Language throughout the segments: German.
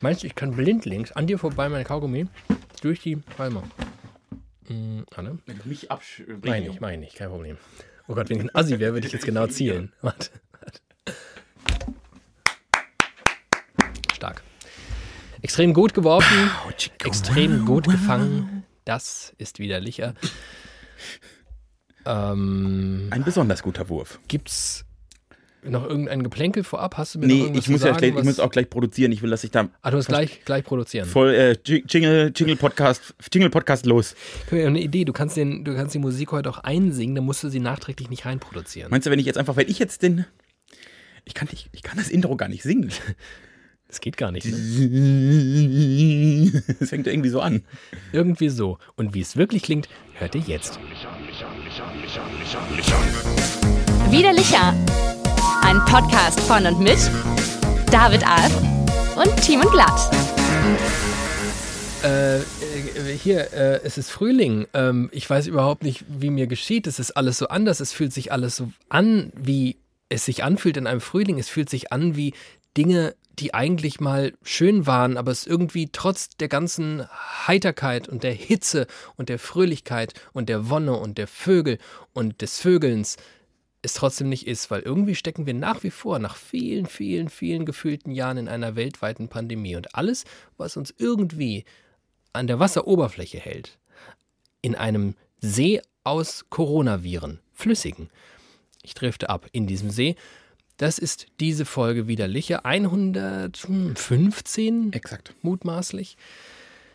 Meinst du, ich kann blindlings an dir vorbei mein Kaugummi durch die Palme? Hm, Anne? Wenn du mich abschbringst. Meine ich, meine ich, kein Problem. Oh Gott, wenn ich ein Assi wäre, würde ich jetzt genau zielen. Warte, warte. Stark. Extrem gut geworfen, extrem gut gefangen. Das ist widerlicher. Ähm, Ein besonders guter Wurf. gibt's noch irgendein Geplänkel vorab? Hast du mir noch Nee, ich muss zu ja sagen, gleich, ich muss auch gleich produzieren. Ich will, dass ich da Ah, du musst gleich, gleich produzieren. voll äh, Ji- Jingle, Jingle Podcast, Jingle Podcast los. Ich habe eine Idee, du kannst, den, du kannst die Musik heute auch einsingen, dann musst du sie nachträglich nicht reinproduzieren. Meinst du, wenn ich jetzt einfach, wenn ich jetzt den, ich kann, nicht, ich kann das Intro gar nicht singen. Das geht gar nicht. Ne? Es fängt irgendwie so an. Irgendwie so. Und wie es wirklich klingt, hört ihr jetzt. Widerlicher. Ein Podcast von und mit David Alf und Timon Glatt. Äh, äh, hier, äh, es ist Frühling. Ähm, ich weiß überhaupt nicht, wie mir geschieht. Es ist alles so anders. Es fühlt sich alles so an, wie es sich anfühlt in einem Frühling. Es fühlt sich an wie Dinge, die eigentlich mal schön waren, aber es irgendwie trotz der ganzen Heiterkeit und der Hitze und der Fröhlichkeit und der Wonne und der Vögel und des Vögelns es trotzdem nicht ist, weil irgendwie stecken wir nach wie vor nach vielen, vielen, vielen gefühlten Jahren in einer weltweiten Pandemie und alles, was uns irgendwie an der Wasseroberfläche hält, in einem See aus Coronaviren, flüssigen. Ich drifte ab in diesem See. Das ist diese Folge widerliche 115 Exakt. mutmaßlich.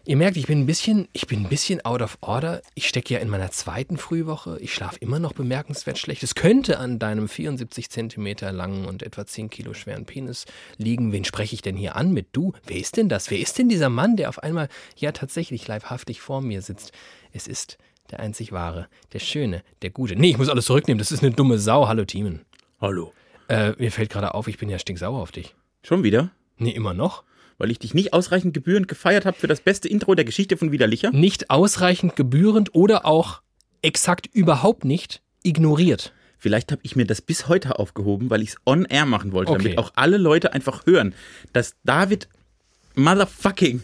Ihr merkt, ich bin ein bisschen, ich bin ein bisschen out of order. Ich stecke ja in meiner zweiten Frühwoche. Ich schlafe immer noch bemerkenswert schlecht. Es könnte an deinem 74 Zentimeter langen und etwa 10 Kilo schweren Penis liegen. Wen spreche ich denn hier an mit du? Wer ist denn das? Wer ist denn dieser Mann, der auf einmal ja tatsächlich leibhaftig vor mir sitzt? Es ist der einzig wahre, der schöne, der gute. Nee, ich muss alles zurücknehmen. Das ist eine dumme Sau. Hallo, Teamen. Hallo. Äh, mir fällt gerade auf, ich bin ja stinksauer auf dich. Schon wieder? Nee, immer noch? Weil ich dich nicht ausreichend gebührend gefeiert habe für das beste Intro der Geschichte von Widerlicher? nicht ausreichend gebührend oder auch exakt überhaupt nicht ignoriert. Vielleicht habe ich mir das bis heute aufgehoben, weil ich es on air machen wollte, Okay. damit auch alle Leute einfach hören, dass David Motherfucking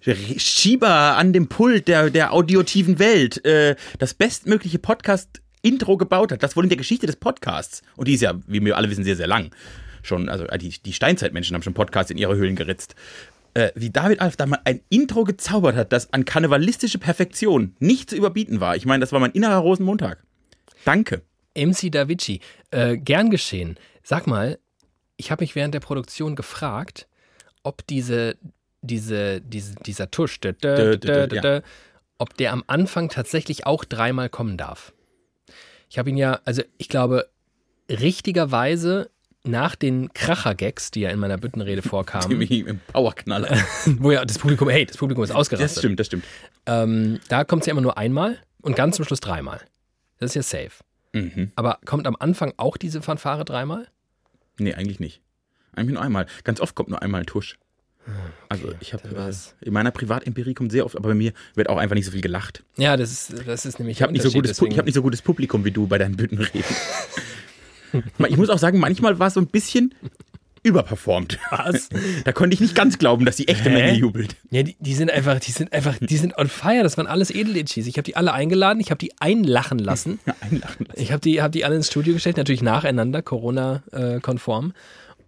Schieber an dem Pult der, der audiotiven Welt äh, das bestmögliche Podcast-Intro gebaut hat. Das wohl in der Geschichte des Podcasts. Und die ist ja, wie wir alle wissen, sehr, sehr lang. Schon, also äh, die, die Steinzeitmenschen haben schon Podcasts in ihre Höhlen geritzt. Äh, wie David Alf da mal ein Intro gezaubert hat, das an karnevalistische Perfektion nicht zu überbieten war. Ich meine, das war mein innerer Rosenmontag. Danke. MC Davici, äh, gern geschehen. Sag mal, ich habe mich während der Produktion gefragt, ob diese, diese, diese, dieser Tusch, dä, ja. dä, ob der am Anfang tatsächlich auch dreimal kommen darf. Ich habe ihn ja, also ich glaube, richtigerweise nach den Kracher-Gags, die ja in meiner Büttenrede vorkamen, Im Powerknaller. wo ja das Publikum, hey, das Publikum ist ausgerastet. Das stimmt, das stimmt. Ähm, da kommt es ja immer nur einmal und ganz zum Schluss dreimal. Das ist ja safe. Mhm. Aber kommt am Anfang auch diese Fanfare dreimal? Nee, eigentlich nicht. Eigentlich nur einmal. Ganz oft kommt nur einmal ein Tusch. Also ich habe war's. in meiner Privatempirie kommt sehr oft, aber bei mir wird auch einfach nicht so viel gelacht. Ja, das ist, das ist nämlich Ich habe nicht, so gutes Pu- ich hab nicht so gutes Publikum wie du bei deinen Büttenreden. ich muss auch sagen, manchmal war es so ein bisschen überperformt. Was? Da konnte ich nicht ganz glauben, dass die echte Hä? Menge jubelt. Ja, die, die sind einfach, die sind einfach, die sind on fire. Das waren alles Edelitchis. Ich habe die alle eingeladen, ich habe die einlachen lassen. Einlachen lassen. Ich habe die, hab die alle ins Studio gestellt, natürlich nacheinander, Corona-konform.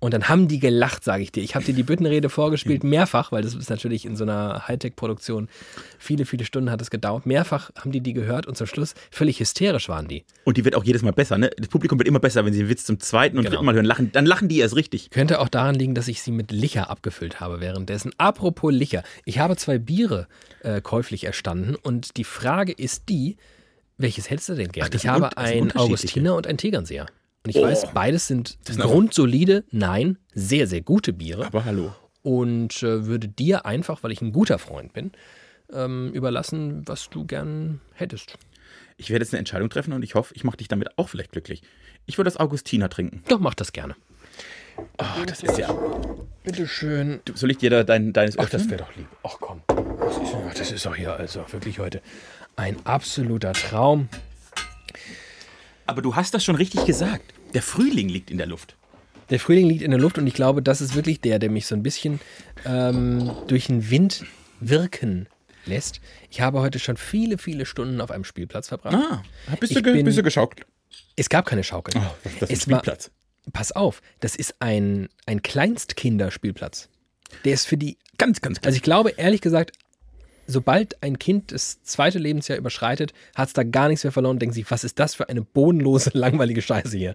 Und dann haben die gelacht, sage ich dir. Ich habe dir die Büttenrede vorgespielt, mehrfach, weil das ist natürlich in so einer Hightech-Produktion, viele, viele Stunden hat es gedauert. Mehrfach haben die die gehört und zum Schluss völlig hysterisch waren die. Und die wird auch jedes Mal besser, ne? Das Publikum wird immer besser, wenn sie den Witz zum zweiten und Genau. dritten Mal hören. Lachen, dann lachen die erst richtig. Könnte auch daran liegen, dass ich sie mit Licher abgefüllt habe währenddessen. Apropos Licher. Ich habe zwei Biere äh, käuflich erstanden und die Frage ist die, welches hättest du denn gern? Ach, das ich habe ein. Augustiner und ein Tegernseer. Und ich Oh. weiß, beides sind grundsolide, nein, sehr, sehr gute Biere. Aber hallo. Und äh, würde dir einfach, weil ich ein guter Freund bin, ähm, überlassen, was du gern hättest. Ich werde jetzt eine Entscheidung treffen und ich hoffe, ich mache dich damit auch vielleicht glücklich. Ich würde das Augustiner trinken. Doch, mach das gerne. Oh, das ist ja. Bitteschön. Du, Soll ich dir da dein, deines Ach, das wäre doch lieb. Ach komm. Das ist, ach, das ist doch hier also wirklich heute ein absoluter Traum. Aber du hast das schon richtig gesagt. Der Frühling liegt in der Luft. Der Frühling liegt in der Luft und ich glaube, das ist wirklich der, der mich so ein bisschen ähm, durch den Wind wirken lässt. Ich habe heute schon viele, viele Stunden auf einem Spielplatz verbracht. Ah, bist du, bin- bist du geschaukelt? Es gab keine Schaukel. Oh, was ist das für ein Es war- Spielplatz? Pass auf, das ist ein, ein Kleinstkinderspielplatz. Der ist für die Ganz, ganz Also ich glaube, ehrlich gesagt, sobald ein Kind das zweite Lebensjahr überschreitet, hat es da gar nichts mehr verloren und denkt sich, was ist das für eine bodenlose, langweilige Scheiße hier.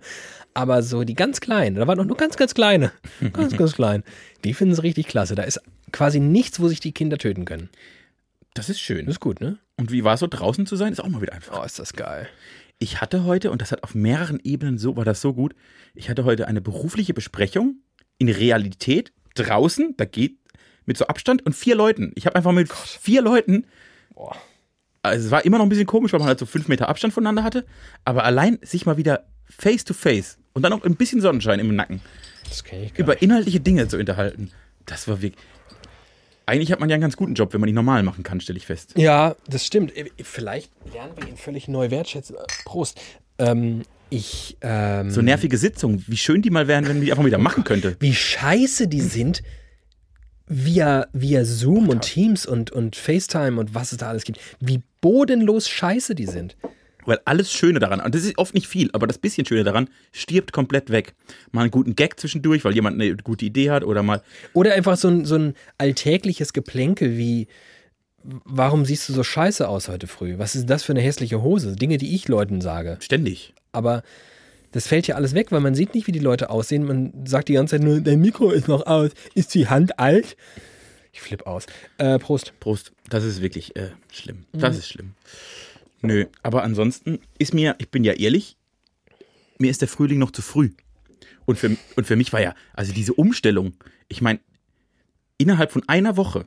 Aber so die ganz Kleinen, da waren noch nur ganz, ganz kleine, ganz, ganz klein, die finden es richtig klasse. Da ist quasi nichts, wo sich die Kinder töten können. Das ist schön. Das ist gut, ne? Und wie war es so draußen zu sein? Ist auch mal wieder einfach. Oh, ist das geil. Ich hatte heute, und das hat auf mehreren Ebenen so, war das so gut, ich hatte heute eine berufliche Besprechung in Realität draußen, da geht mit so Abstand und vier Leuten. Ich habe einfach mit vier Leuten, Boah. also es war immer noch ein bisschen komisch, weil man halt so fünf Meter Abstand voneinander hatte, aber allein sich mal wieder face to face und dann auch ein bisschen Sonnenschein im Nacken über inhaltliche Dinge zu unterhalten, das war wirklich. Eigentlich hat man ja einen ganz guten Job, wenn man ihn normal machen kann, stelle ich fest. Ja, das stimmt. Äh, Vielleicht lernen wir ihn völlig neu wertschätzen. Prost. Ähm, ich, ähm, So nervige Sitzungen, wie schön die mal wären, wenn man die einfach wieder machen könnte. wie scheiße die sind via, via Zoom und Teams und, und FaceTime und was es da alles gibt. Wie bodenlos scheiße die sind. Weil alles Schöne daran, und das ist oft nicht viel, aber das bisschen Schöne daran stirbt komplett weg. Mal einen guten Gag zwischendurch, weil jemand eine gute Idee hat oder mal. Oder einfach so ein, so ein alltägliches Geplänkel wie, warum siehst du so scheiße aus heute früh? Was ist das für eine hässliche Hose? Dinge, die ich Leuten sage. Ständig. Aber das fällt ja alles weg, weil man sieht nicht, wie die Leute aussehen. Man sagt die ganze Zeit nur, dein Mikro ist noch aus. Ist die Hand alt? Ich flipp aus. Äh, Prost. Prost. Das ist wirklich äh, schlimm. Das ist schlimm. Nö, aber ansonsten ist mir, ich bin ja ehrlich, mir ist der Frühling noch zu früh. Und für, und für mich war ja, also diese Umstellung, ich meine, innerhalb von einer Woche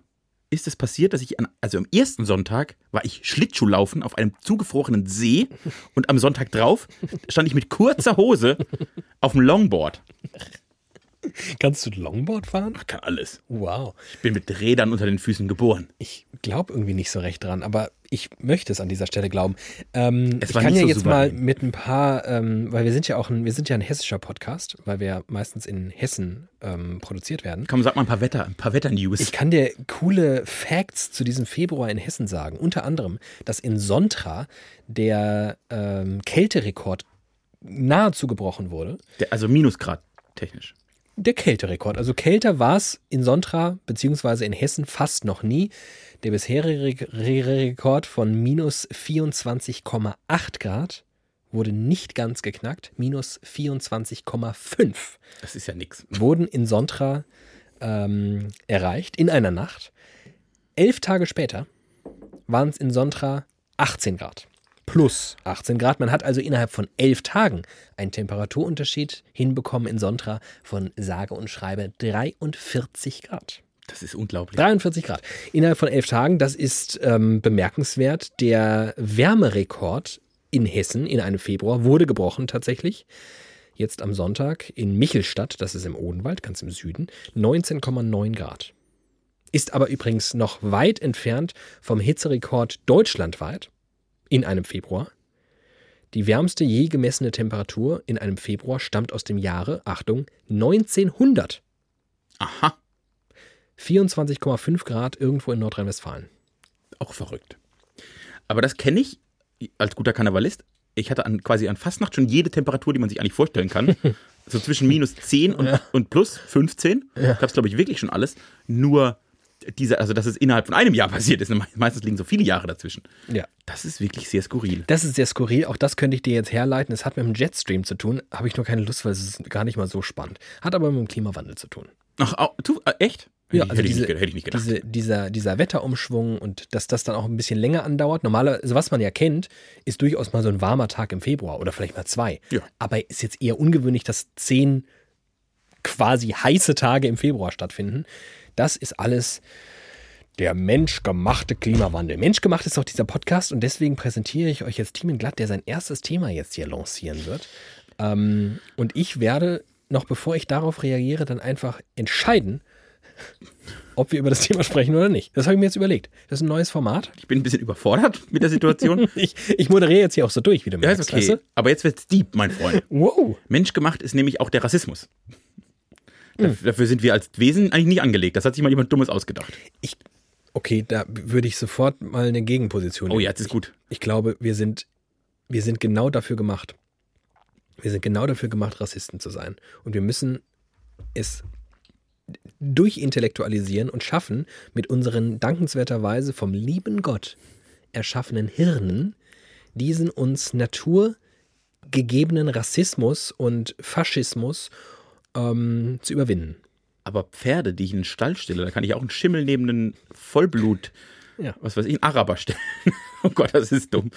ist es passiert, dass ich, an, also am ersten Sonntag war ich Schlittschuhlaufen auf einem zugefrorenen See und am Sonntag drauf stand ich mit kurzer Hose auf dem Longboard. Kannst du Longboard fahren? Ich kann alles. Wow. Ich bin mit Rädern unter den Füßen geboren. Ich glaube irgendwie nicht so recht dran, aber ich möchte es an dieser Stelle glauben. Ähm, ich kann ja so jetzt mal mit ein paar, ähm, weil wir sind ja auch ein, wir sind ja ein hessischer Podcast, weil wir ja meistens in Hessen ähm, produziert werden. Komm, sag mal ein paar Wetter, ein paar Wetter-News. Ich kann dir coole Facts zu diesem Februar in Hessen sagen. Unter anderem, dass in Sontra der ähm, Kälterekord nahezu gebrochen wurde. Der, also Minusgrad technisch. Der Kälterekord. Also kälter war es in Sontra beziehungsweise in Hessen fast noch nie. Der bisherige Re- Rekord von minus 24,8 Grad wurde nicht ganz geknackt. Minus 24,5 Das ist ja nix. wurden in Sontra ähm, erreicht in einer Nacht. Elf Tage später waren es in Sontra 18 Grad. Plus 18 Grad. Man hat also innerhalb von elf Tagen einen Temperaturunterschied hinbekommen in Sontra von sage und schreibe 43 Grad. Das ist unglaublich. 43 Grad. Innerhalb von elf Tagen, das ist ähm, bemerkenswert. Der Wärmerekord in Hessen in einem Februar wurde gebrochen tatsächlich. Jetzt am Sonntag in Michelstadt, das ist im Odenwald, ganz im Süden, 19,9 Grad. Ist aber übrigens noch weit entfernt vom Hitzerekord deutschlandweit in einem Februar. Die wärmste je gemessene Temperatur in einem Februar stammt aus dem Jahre, Achtung, 1900. Aha, 24,5 Grad irgendwo in Nordrhein-Westfalen. auch verrückt. Aber das kenne ich als guter Karnevalist. Ich hatte an, quasi an Fastnacht schon jede Temperatur, die man sich eigentlich vorstellen kann. so zwischen minus 10 und, und plus 15. Ja. Gab es, glaube ich, wirklich schon alles. Nur diese, also dass es innerhalb von einem Jahr passiert ist. Meistens liegen so viele Jahre dazwischen. Ja. Das ist wirklich sehr skurril. Das ist sehr skurril. Auch das könnte ich dir jetzt herleiten. Es hat mit dem Jetstream zu tun. Habe ich nur keine Lust, weil es ist gar nicht mal so spannend. Hat aber mit dem Klimawandel zu tun. Ach, äh, echt? Ja, hätte, also ich diese, nicht, ge- hätte ich nicht gedacht. Diese, dieser, dieser Wetterumschwung und dass das dann auch ein bisschen länger andauert. Normalerweise, also was man ja kennt, ist durchaus mal so ein warmer Tag im Februar oder vielleicht mal zwei. Ja. Aber ist jetzt eher ungewöhnlich, dass zehn quasi heiße Tage im Februar stattfinden. Das ist alles der menschgemachte Klimawandel. Menschgemacht ist auch dieser Podcast und deswegen präsentiere ich euch jetzt Team Glatt, der sein erstes Thema jetzt hier lancieren wird. Ähm, und ich werde, noch bevor ich darauf reagiere, dann einfach entscheiden, ob wir über das Thema sprechen oder nicht. Das habe ich mir jetzt überlegt. Das ist ein neues Format. ich bin ein bisschen überfordert mit der Situation. Ich, ich moderiere jetzt hier auch so durch, wie du ja, ist okay. weißt Aber jetzt wird's deep, mein Freund. du? Wow. Menschgemacht ist nämlich auch der Rassismus. Daf- Dafür sind wir als Wesen eigentlich nicht angelegt. Das hat sich mal jemand Dummes ausgedacht. Ich, okay, da würde ich sofort mal eine Gegenposition Oh nehmen. ja, das ist gut. Ich glaube, wir sind, wir sind genau dafür gemacht. Wir sind genau dafür gemacht, Rassisten zu sein. Und wir müssen es durchintellektualisieren und schaffen, mit unseren dankenswerterweise vom lieben Gott erschaffenen Hirnen diesen uns naturgegebenen Rassismus und Faschismus ähm, zu überwinden. Aber Pferde, die ich in den Stall stelle, da kann ich auch einen Schimmel neben einen Vollblut, Ja. was weiß ich, einen Araber stellen. oh Gott, das ist dumm.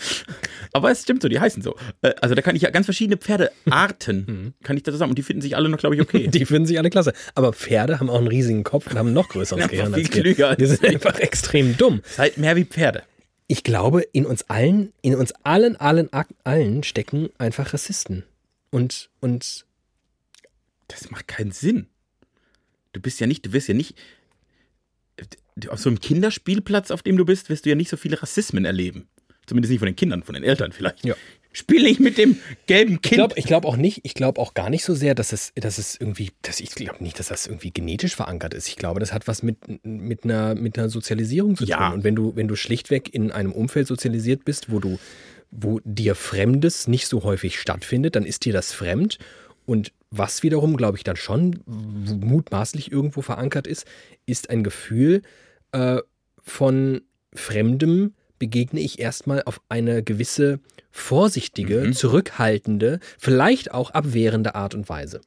Aber es stimmt so, die heißen so. Äh, Also da kann ich ja ganz verschiedene Pferdearten, kann ich da zusammen. Und die finden sich alle noch, glaube ich, okay. Die finden sich alle klasse. Aber Pferde haben auch einen riesigen Kopf und haben ein noch größeres Gehirn als wir. Die sind einfach extrem dumm. Seid mehr wie Pferde. Ich glaube, in uns allen, in uns allen, allen, allen stecken einfach Rassisten. Und, und Das macht keinen Sinn. Du bist ja nicht, du wirst ja nicht, auf so einem Kinderspielplatz, auf dem du bist, wirst du ja nicht so viele Rassismen erleben. Zumindest nicht von den Kindern, von den Eltern vielleicht. Ja. Spiel nicht mit dem gelben ich Kind. glaube ich glaub auch nicht, ich glaube auch gar nicht so sehr, dass es, dass es irgendwie, dass ich glaube nicht, dass das irgendwie genetisch verankert ist. Ich glaube, das hat was mit, mit, einer, mit einer Sozialisierung zu Ja. tun. Und wenn du, wenn du schlichtweg in einem Umfeld sozialisiert bist, wo du, wo dir Fremdes nicht so häufig stattfindet, dann ist dir das fremd. Und was wiederum, glaube ich, dann schon mutmaßlich irgendwo verankert ist, ist ein Gefühl äh, von Fremdem begegne ich erstmal auf eine gewisse vorsichtige, Mhm. zurückhaltende, vielleicht auch abwehrende Art und Weise.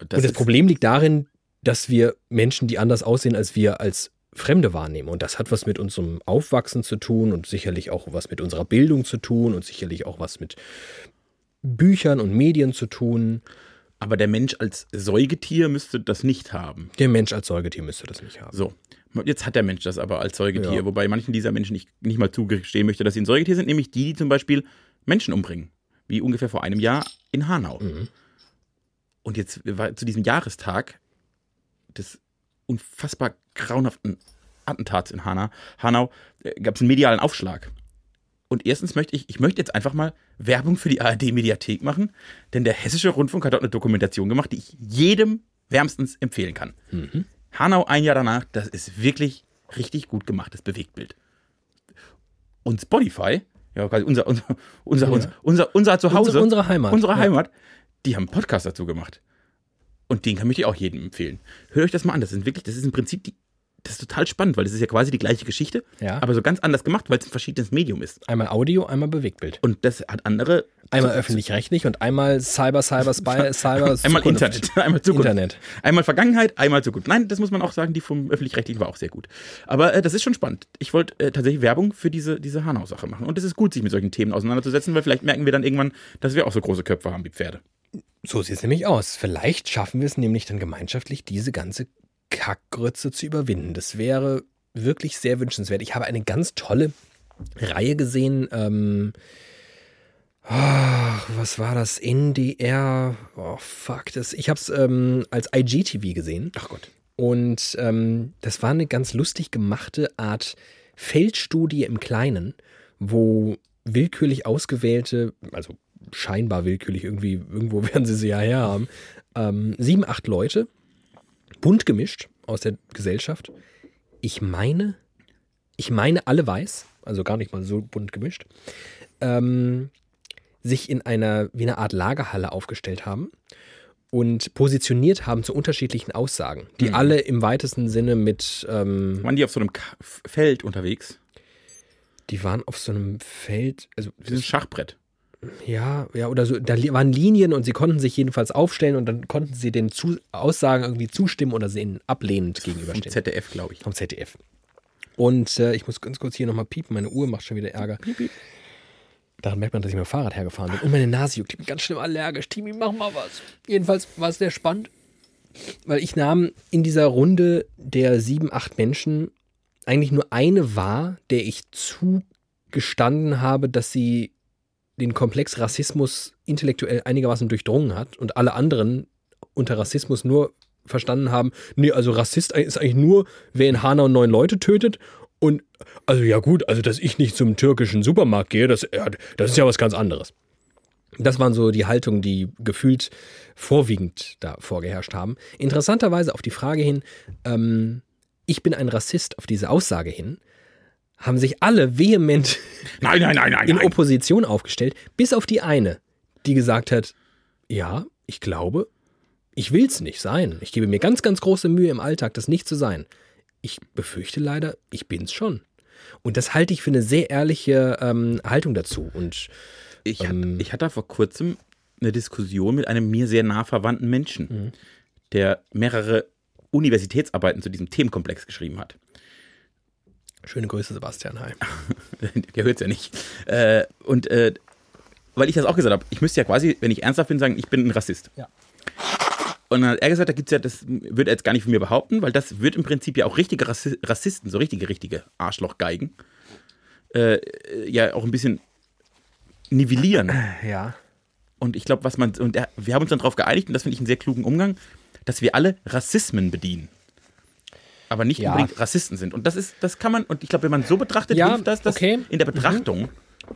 und das Problem liegt darin, dass wir Menschen, die anders aussehen als wir, als Fremde wahrnehmen. Und das hat was mit unserem Aufwachsen zu tun und sicherlich auch was mit unserer Bildung zu tun und sicherlich auch was mit Büchern und Medien zu tun. Aber der Mensch als Säugetier müsste das nicht haben. Der Mensch als Säugetier müsste das nicht haben. So. Jetzt hat der Mensch das aber als Säugetier, Ja. wobei manchen dieser Menschen nicht, nicht mal zugestehen möchte, dass sie ein Säugetier sind, nämlich die, die zum Beispiel Menschen umbringen. Wie ungefähr vor einem Jahr in Hanau. Mhm. Und jetzt war zu diesem Jahrestag des unfassbar grauenhaften Attentats in Hanau, Hanau gab es einen medialen Aufschlag. Und erstens möchte ich, ich möchte jetzt einfach mal Werbung für die ARD-Mediathek machen, denn der Hessische Rundfunk hat dort eine Dokumentation gemacht, die ich jedem wärmstens empfehlen kann. Hanau ein Jahr danach, das ist wirklich richtig gut gemachtes Bewegtbild. Und Spotify, ja, quasi unser, unser, unser, unser, unser, unser Zuhause, Unsere- unsere Heimat, unsere ja. Heimat, die haben einen Podcast dazu gemacht. Und den kann ich auch jedem empfehlen. Hört euch das mal an. Das sind wirklich, das ist im Prinzip die, das ist total spannend, weil das ist ja quasi die gleiche Geschichte, Ja. aber so ganz anders gemacht, weil es ein verschiedenes Medium ist. Einmal Audio, einmal Bewegtbild. Und das hat andere. Einmal so- öffentlich-rechtlich und einmal Cyber, Cyber, Spy, Cyber, Einmal. Internet, einmal Zukunft. Internet. Einmal Vergangenheit, einmal Zukunft. Nein, das muss man auch sagen, die vom Öffentlich-Rechtlichen war auch sehr gut. Aber äh, das ist schon spannend. Ich wollte äh, tatsächlich Werbung für diese, diese Hanau-Sache machen. Und es ist gut, sich mit solchen Themen auseinanderzusetzen, weil vielleicht merken wir dann irgendwann, dass wir auch so große Köpfe haben wie Pferde. So sieht es nämlich aus. Vielleicht schaffen wir es nämlich dann gemeinschaftlich, diese ganze Kackgrütze zu überwinden. Das wäre wirklich sehr wünschenswert. Ich habe eine ganz tolle Reihe gesehen. Ähm, ach, was war das? NDR. Oh, fuck. Das, ich habe es ähm, als IGTV gesehen. Ach Gott. Und ähm, das war eine ganz lustig gemachte Art Feldstudie im Kleinen, wo willkürlich ausgewählte, also scheinbar willkürlich, irgendwie, irgendwo werden sie sie ja herhaben, ähm, sieben, acht Leute, bunt gemischt aus der Gesellschaft. Ich meine, ich meine alle weiß, also gar nicht mal so bunt gemischt, ähm, sich in einer, wie eine Art Lagerhalle aufgestellt haben und positioniert haben zu unterschiedlichen Aussagen, die alle im weitesten Sinne mit, ähm, Waren die auf so einem Ka Feld unterwegs? die waren auf so einem Feld, also Wie ein Schachbrett. Ja, ja, oder so, da waren Linien und sie konnten sich jedenfalls aufstellen und dann konnten sie den zu Aussagen irgendwie zustimmen oder sie ihnen ablehnend Vom gegenüberstehen. ZDF, glaube ich. Vom ZDF. Und äh, ich muss ganz kurz hier nochmal piepen, meine Uhr macht schon wieder Ärger. Daran merkt man, dass ich mit dem Fahrrad hergefahren bin. Und meine Nase juckt. Ich bin ganz schlimm allergisch. Timi, mach mal was. Jedenfalls war es sehr spannend, weil ich nahm in dieser Runde der sieben, acht Menschen eigentlich nur eine wahr, der ich zugestanden habe, dass sie den Komplex Rassismus intellektuell einigermaßen durchdrungen hat und alle anderen unter Rassismus nur verstanden haben, nee, also Rassist ist eigentlich nur, wer in Hanau neun Leute tötet und also ja gut, also dass ich nicht zum türkischen Supermarkt gehe, das, das ist ja was ganz anderes. Das waren so die Haltungen, die gefühlt vorwiegend da vorgeherrscht haben. Interessanterweise auf die Frage hin, ähm, ich bin ein Rassist, auf diese Aussage hin, haben sich alle vehement Nein, nein, nein, in. Opposition aufgestellt, bis auf die eine, die gesagt hat, ja, ich glaube, ich will's nicht sein. Ich gebe mir ganz, ganz große Mühe im Alltag, das nicht zu sein. Ich befürchte leider, ich bin's schon. Und das halte ich für eine sehr ehrliche ähm, Haltung dazu. Und Ich, hat, Ähm. ich hatte vor kurzem eine Diskussion mit einem mir sehr nah verwandten Menschen, Mhm. der mehrere Universitätsarbeiten zu diesem Themenkomplex geschrieben hat. Schöne Grüße, Sebastian Heim. der hört es ja nicht. Äh, und äh, weil ich das auch gesagt habe, ich müsste ja quasi, wenn ich ernsthaft bin, sagen, ich bin ein Rassist. Ja. Und dann hat er gesagt, da gibt's ja, das würde er jetzt gar nicht von mir behaupten, weil das wird im Prinzip ja auch richtige Rassi Rassisten, so richtige, richtige Arschlochgeigen, äh, ja auch ein bisschen nivellieren. Ja. Und ich glaube, was man, und er, wir haben uns dann darauf geeinigt, und das finde ich einen sehr klugen Umgang, dass wir alle Rassismen bedienen. Aber nicht Ja. unbedingt Rassisten sind. Und das ist, das kann man, und ich glaube, wenn man so betrachtet, Ja, hilft das, das okay. in der Betrachtung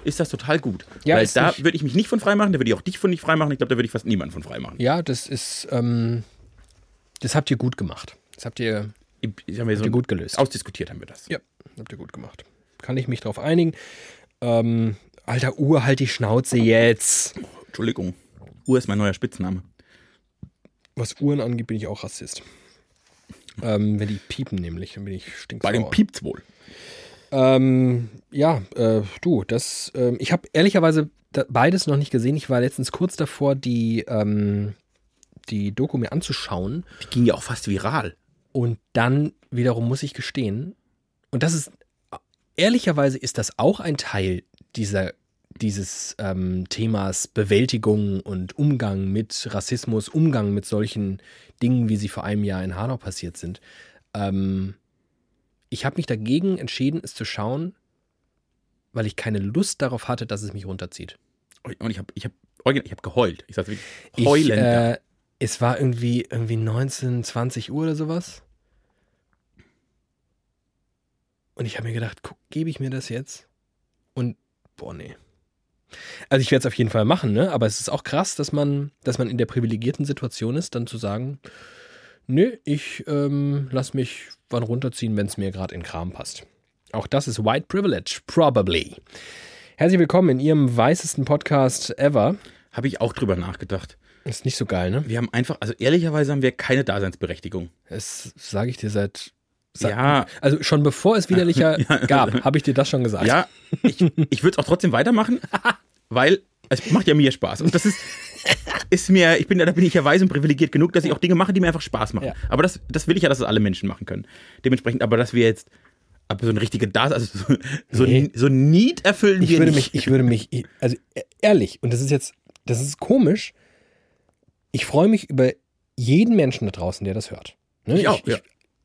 ist das total gut. Ja, Weil da würde ich mich nicht von frei machen, da würde ich auch dich von nicht frei machen, ich glaube, da würde ich fast niemanden von frei machen. Ja, das ist, ähm, das habt ihr gut gemacht. Das habt ihr, Ich, ich hab mir so habt ihr gut gelöst. Ausdiskutiert haben wir das. Ja, habt ihr gut gemacht. Kann ich mich drauf einigen. Ähm, alter Uhr, halt die Schnauze jetzt. Entschuldigung. Uhr ist mein neuer Spitzname. Was Uhren angeht, bin ich auch Rassist. Ähm, wenn die piepen nämlich, dann bin ich Bei stinksauer. dem piept's wohl. Ähm, ja, äh, du, das, ähm, ich habe ehrlicherweise beides noch nicht gesehen. Ich war letztens kurz davor, die, ähm, die Doku mir anzuschauen. Die ging ja auch fast viral. Und dann wiederum muss ich gestehen, und das ist, ehrlicherweise ist das auch ein Teil dieser, dieses ähm, Themas Bewältigung und Umgang mit Rassismus, Umgang mit solchen Dingen, wie sie vor einem Jahr in Hanau passiert sind. Ähm, ich habe mich dagegen entschieden, es zu schauen, weil ich keine Lust darauf hatte, dass es mich runterzieht. Und ich habe ich hab, ich hab geheult. Ich sag's wirklich. Ich, Heulend. äh, es war irgendwie, irgendwie 19, 20 Uhr oder sowas. Und ich habe mir gedacht, guck, gebe ich mir das jetzt? Und, boah, nee. Also ich werde es auf jeden Fall machen, ne? Aber es ist auch krass, dass man, dass man in der privilegierten Situation ist, dann zu sagen, nö, ich ähm, lass mich wann runterziehen, wenn es mir gerade in Kram passt. Auch das ist White Privilege, probably. Herzlich willkommen in Ihrem weißesten Podcast ever. Habe ich auch drüber nachgedacht. Ist nicht so geil, ne? Wir haben einfach, also ehrlicherweise haben wir keine Daseinsberechtigung. Das sage ich dir seit. Ja. Also schon bevor es widerlicher gab, habe ich dir das schon gesagt. Ja, ich, ich würde es auch trotzdem weitermachen, weil es macht ja mir Spaß. Und das ist, ist mir, ich bin, da bin ich ja weiß und privilegiert genug, dass ich auch Dinge mache, die mir einfach Spaß machen. Ja. Aber das, das will ich ja, dass es alle Menschen machen können. Dementsprechend, aber dass wir jetzt, aber so eine richtige Das, also so, so, Nee. so Need erfüllen Ich wir würde nicht. mich, ich würde mich, also e- ehrlich, und das ist jetzt, das ist komisch. Ich freue mich über jeden Menschen da draußen, der das hört. Ne? Ich auch, ich, ja.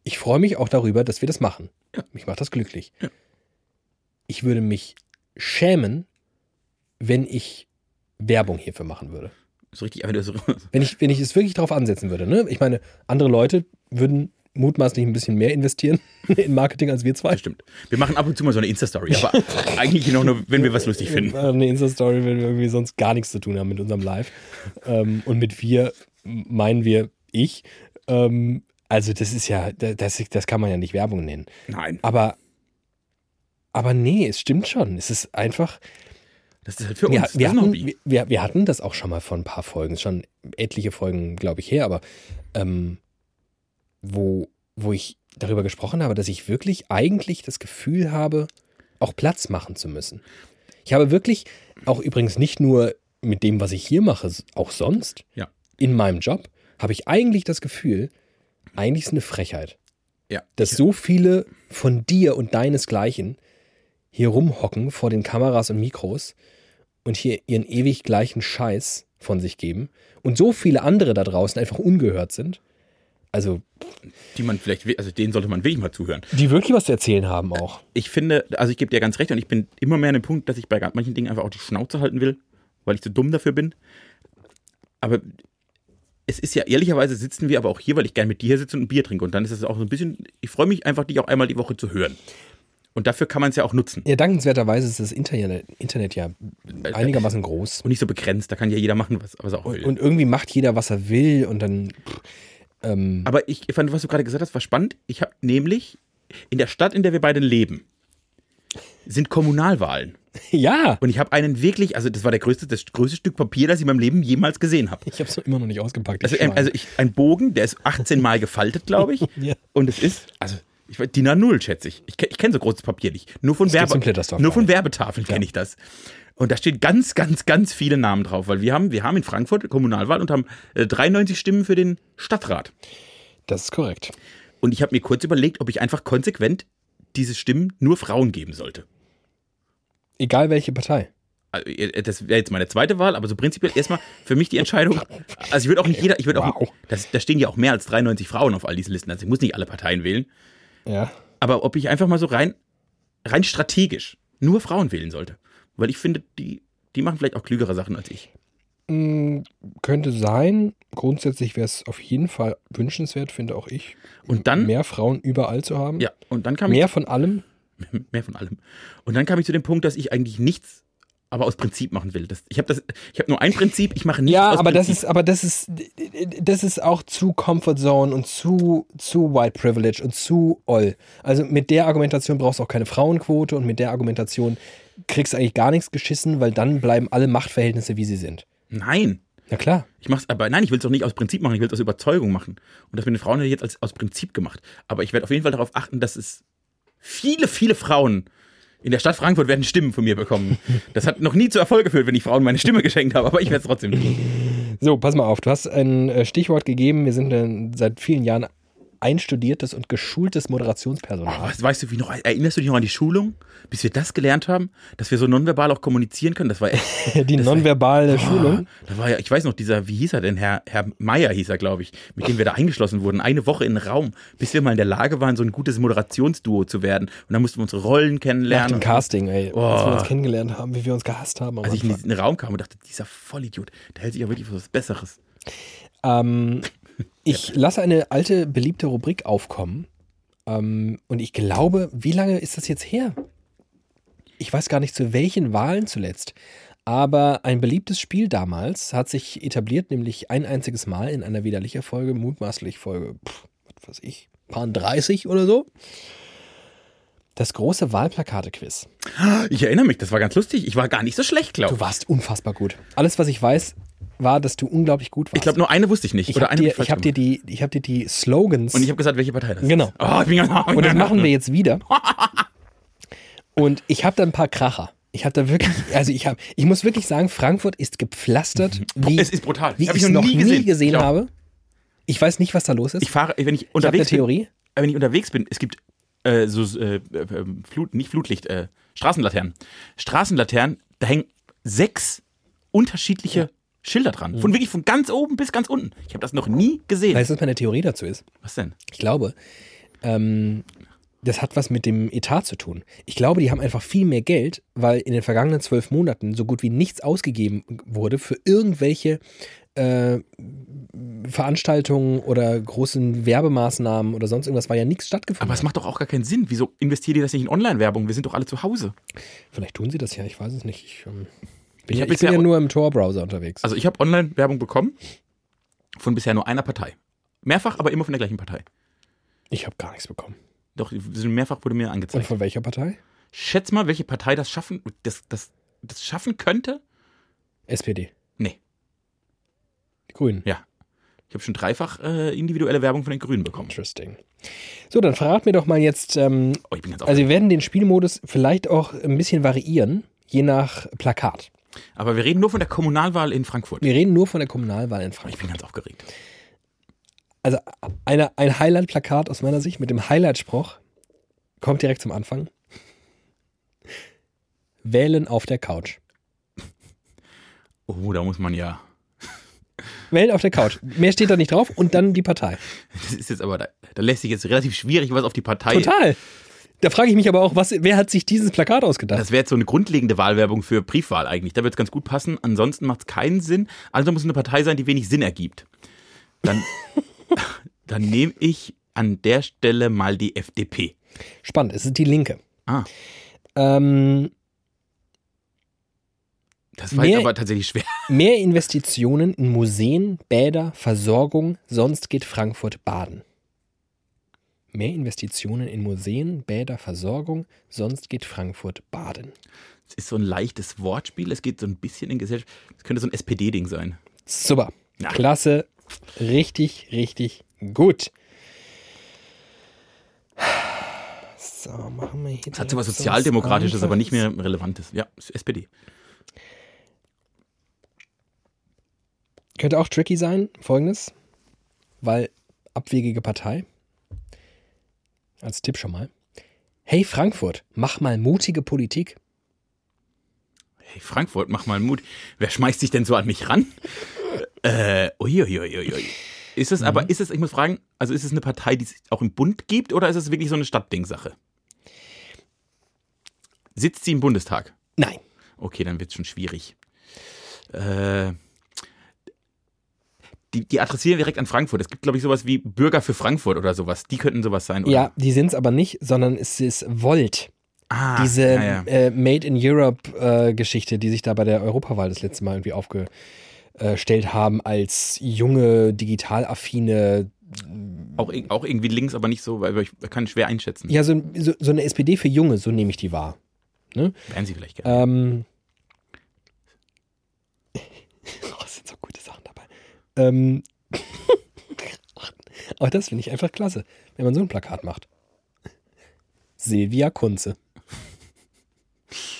Ich, freue mich auch darüber, dass wir das machen. Mich macht das glücklich. Ich würde mich schämen, wenn ich Werbung hierfür machen würde. so richtig, aber so, Wenn ich, wenn ich es wirklich darauf ansetzen würde, ne? Ich meine, andere Leute würden mutmaßlich ein bisschen mehr investieren in Marketing als wir zwei. stimmt. Wir machen ab und zu mal so eine Insta-Story, aber eigentlich noch nur, wenn wir was lustig finden. Eine Insta-Story, wenn wir irgendwie sonst gar nichts zu tun haben mit unserem Live. Ähm, und mit wir meinen wir ich. Also das ist ja, das, das kann man ja nicht Werbung nennen. Nein, Aber, aber nee, es stimmt schon. Es ist einfach, das ist halt für uns. wir, das wir, hatten, wir, wir hatten das auch schon mal vor ein paar Folgen, schon etliche Folgen, glaube ich, her, aber ähm, wo, wo ich darüber gesprochen habe, dass ich wirklich eigentlich das Gefühl habe, auch Platz machen zu müssen. Ich habe wirklich, auch übrigens nicht nur mit dem, was ich hier mache, auch sonst, Ja. in meinem Job, habe ich eigentlich das Gefühl, eigentlich ist eine Frechheit, Ja. dass so viele von dir und deinesgleichen hier rumhocken vor den Kameras und Mikros und hier ihren ewig gleichen Scheiß von sich geben und so viele andere da draußen einfach ungehört sind. Also, Die man vielleicht, also denen sollte man wirklich mal zuhören. die wirklich was zu erzählen haben auch. ich finde, also ich gebe dir ganz recht und ich bin immer mehr an dem Punkt, dass ich bei manchen Dingen einfach auch die Schnauze halten will, weil ich zu dumm dafür bin. Aber es ist ja, ehrlicherweise sitzen wir aber auch hier, weil ich gerne mit dir hier sitze und ein Bier trinke. Und dann ist es auch so ein bisschen, ich freue mich einfach, dich auch einmal die Woche zu hören. Und dafür kann man es ja auch nutzen. Ja, dankenswerterweise ist das Internet, Internet ja einigermaßen groß. Und nicht so begrenzt. Da kann ja jeder machen, was, was er auch will. Und, und irgendwie macht jeder, was er will und dann. Ähm, Aber ich fand, was du gerade gesagt hast, war spannend. Ich habe nämlich in der Stadt, in der wir beide leben, sind Kommunalwahlen. ja, Und ich habe einen wirklich, also das war der größte, das größte Stück Papier, das ich in meinem Leben jemals gesehen habe. ich habe es immer noch nicht ausgepackt. Also, Schwein. also ich, ein Bogen, der ist 18 Mal gefaltet, glaube ich. Ja. Und es ist, also ich weiß, DIN A0, schätze ich. Ich, ich kenne so großes Papier nicht. Nur von, Werbe, nur von. Werbetafeln kenne ich das. Und da stehen ganz, ganz, ganz viele Namen drauf, weil wir haben, wir haben in Frankfurt Kommunalwahl und haben äh, 93 Stimmen für den Stadtrat. das ist korrekt. Und ich habe mir kurz überlegt, ob ich einfach konsequent diese Stimmen nur Frauen geben sollte. Egal welche Partei. Also, Das wäre jetzt meine zweite Wahl, aber so prinzipiell erstmal für mich die Entscheidung. Also ich würde auch nicht jeder, ich würde auch, Wow. das, da stehen ja auch mehr als 93 Frauen auf all diesen Listen. Also ich muss nicht alle Parteien wählen. Ja. Aber ob ich einfach mal so rein, rein strategisch nur Frauen wählen sollte. Weil ich finde, die, die machen vielleicht auch klügere Sachen als ich. Mm, Könnte sein. Grundsätzlich wäre es auf jeden Fall wünschenswert, finde auch ich. Und dann, Mehr Frauen überall zu haben. ja, und dann kam Mehr von allem. mehr von allem. Und dann kam ich zu dem Punkt, dass ich eigentlich nichts, aber aus Prinzip machen will. Das, ich habe das, ich habe nur ein Prinzip, ich mache nichts Ja, aus aber das Prinzip. ist, aber das ist, das ist auch zu Comfort Zone und zu, zu White Privilege und zu all. Also mit der Argumentation brauchst du auch keine Frauenquote und mit der Argumentation kriegst du eigentlich gar nichts geschissen, weil dann bleiben alle Machtverhältnisse, wie sie sind. Nein. Na klar. Ich mach's, aber nein, ich will es doch nicht aus Prinzip machen, ich will es aus Überzeugung machen. Und das mit den Frauen hätte ich jetzt als, aus Prinzip gemacht. Aber ich werde auf jeden Fall darauf achten, dass es viele, viele Frauen in der Stadt Frankfurt werden Stimmen von mir bekommen. Das hat noch nie zu Erfolg geführt, wenn ich Frauen meine Stimme geschenkt habe, aber ich werde es trotzdem tun. So, pass mal auf. Du hast ein äh, Stichwort gegeben. Wir sind äh, seit vielen Jahren einstudiertes und geschultes Moderationspersonal. Oh, weißt, du, wie noch, erinnerst du dich noch an die Schulung, bis wir das gelernt haben, dass wir so nonverbal auch kommunizieren können? Das war echt, Die nonverbale Schulung. da war ja, ich weiß noch, dieser, wie hieß er denn, Herr, Herr Meier hieß er, glaube ich, mit dem wir da eingeschlossen wurden, eine Woche in den Raum, bis wir mal in der Lage waren, so ein gutes Moderationsduo zu werden. Und dann mussten wir unsere Rollen Nach kennenlernen. dem Casting, ey. Als wir Oh. uns kennengelernt haben, wie wir uns gehasst haben. Als ich in diesen Raum kam und dachte, dieser Vollidiot, der hält sich ja wirklich für was Besseres. Ähm, ich lasse eine alte, beliebte Rubrik aufkommen. Ähm, und ich glaube, wie lange ist das jetzt her? Ich weiß gar nicht, zu welchen Wahlen zuletzt. Aber ein beliebtes Spiel damals hat sich etabliert, nämlich ein einziges Mal in einer widerlicher Folge, mutmaßlich Folge, pff, was weiß ich, paar 30 oder so. Das große Wahlplakate-Quiz. Ich erinnere mich, das war ganz lustig. Ich war gar nicht so schlecht, glaube Du ich. warst unfassbar gut. Alles, was ich weiß, war, dass du unglaublich gut warst. Ich glaube, nur eine wusste ich nicht. ich oder habe dir, hab ich ich dir, die, ich hab dir die Slogans Und ich habe gesagt, welche Partei das Genau. ist. Oh, ich bin ganz, Und das machen wir jetzt wieder. Und ich habe da ein paar Kracher. Ich habe da wirklich, also ich habe, ich muss wirklich sagen, Frankfurt ist gepflastert, wie, es ist brutal. wie Hab ich es noch nie gesehen, Ich auch. habe. Ich weiß nicht, was da los ist. Ich fahre, wenn ich Ich habe eine unterwegs bin, Theorie. wenn ich unterwegs bin, es gibt äh, so äh, äh, Flut, nicht Flutlicht, äh, Straßenlaternen. Straßenlaternen, da hängen sechs unterschiedliche Schilder dran. Von wirklich von ganz oben bis ganz unten. Ich habe das noch nie gesehen. Weißt du, was meine Theorie dazu ist? Was denn? Ich glaube, ähm, das hat was mit dem Etat zu tun. Ich glaube, die haben einfach viel mehr Geld, weil in den vergangenen zwölf Monaten so gut wie nichts ausgegeben wurde für irgendwelche äh, Veranstaltungen oder großen Werbemaßnahmen oder sonst irgendwas, war ja nichts stattgefunden. Aber es macht doch auch gar keinen Sinn. Wieso investiert ihr das nicht in Online-Werbung? Wir sind doch alle zu Hause. Vielleicht tun sie das ja, ich weiß es nicht. Ich, ähm, Ich bin, ja, hab ich bin ja nur im Tor-Browser unterwegs. Also ich habe Online-Werbung bekommen von bisher nur einer Partei. Mehrfach, aber immer von der gleichen Partei. ich habe gar nichts bekommen. Doch, mehrfach wurde mir Und angezeigt. von welcher Partei? Schätz mal, welche Partei das schaffen, das, das, das schaffen könnte? SPD. Nee. Die Grünen. Ja. Ich habe schon dreifach äh, individuelle Werbung von den Grünen bekommen. Interesting. So, dann verrat mir doch mal jetzt, ähm, Oh, ich bin ganz Also wir werden den Spielmodus vielleicht auch ein bisschen variieren, je nach Plakat. Aber wir reden nur von der Kommunalwahl in Frankfurt. Wir reden nur von der Kommunalwahl in Ich Frankfurt. bin ganz aufgeregt. Also eine, ein Highlight-Plakat aus meiner Sicht mit dem Highlight-Spruch kommt direkt zum Anfang. Wählen auf der Couch. Oh, da muss man ja. Wählen auf der Couch. Mehr steht da nicht drauf und dann die Partei. Das ist jetzt aber, da, da lässt sich jetzt relativ schwierig was auf die Partei. Total. Da frage ich mich aber auch, was, wer hat sich dieses Plakat ausgedacht? Das wäre jetzt so eine grundlegende Wahlwerbung für Briefwahl eigentlich. Da wird es ganz gut passen. Ansonsten macht es keinen Sinn. Also muss es eine Partei sein, die wenig Sinn ergibt. Dann, dann nehme ich an der Stelle mal die FDP. Spannend, es ist die Linke. Ah, Ähm, das war Mehr- jetzt aber tatsächlich schwer. mehr Investitionen in Museen, Bäder, Versorgung, sonst geht Frankfurt baden. Mehr Investitionen in Museen, Bäder, Versorgung, sonst geht Frankfurt baden. Es ist so ein leichtes Wortspiel. Es geht so ein bisschen in Gesellschaft. Es könnte so ein SPD-Ding sein. Super. Ja. Klasse. Richtig, richtig gut. So, machen wir hier. Es hat so was Sozialdemokratisches, aber nicht mehr Relevantes. Ja, SPD. Könnte auch tricky sein, folgendes, weil abwegige Partei. Als Tipp schon mal. Hey Frankfurt, mach mal mutige Politik. Hey, Frankfurt, mach mal Mut. Wer schmeißt sich denn so an mich ran? Äh, uiuiuiui. Ist es aber, ist es, ich muss fragen, also ist es eine Partei, die es auch im Bund gibt oder ist es wirklich so eine Stadtding-Sache? Sitzt sie im Bundestag? Nein. Okay, dann wird es schon schwierig. Äh, die, die adressieren direkt an Frankfurt. Es gibt, glaube ich, sowas wie Bürger für Frankfurt oder sowas. Die könnten sowas sein, oder? Ja, die sind es aber nicht, sondern es ist Volt. Ah, Diese ja, ja. Äh, Made in Europe äh, Geschichte, die sich da bei der Europawahl das letzte Mal irgendwie aufgestellt haben als junge, digital affine, Auch, ir- auch irgendwie links, aber nicht so, weil ich kann schwer einschätzen. ja, so, so, so eine SPD für Junge, so nehme ich die wahr. Wären sie vielleicht gerne. Ähm, oh, es sind so gute Sachen dabei. Ähm, aber das finde ich einfach klasse, wenn man so ein Plakat macht. Silvia Kunze.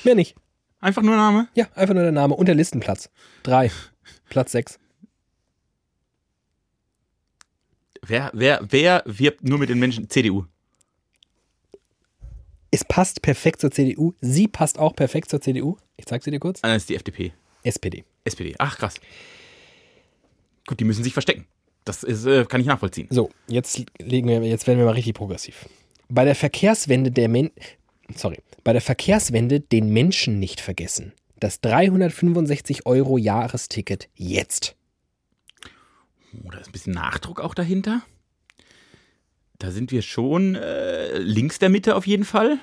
Mehr nicht. Einfach nur Name? Ja, einfach nur der Name und der Listenplatz. Drei. Platz sechs. Wer, wer, wer wirbt nur mit den Menschen? CDU. Es passt perfekt zur CDU. Sie passt auch perfekt zur CDU. Ich zeig sie dir kurz. Ah, das ist die FDP. SPD. SPD. Ach, krass. Gut, die müssen sich verstecken. Das ist, äh, kann ich nachvollziehen. So, jetzt legen wir, jetzt werden wir mal richtig progressiv. Bei der Verkehrswende der Men sorry, bei der Verkehrswende den Menschen nicht vergessen. Das 365 Euro Jahresticket jetzt. Oh, da ist ein bisschen Nachdruck auch dahinter. Da sind wir schon äh, links der Mitte auf jeden Fall.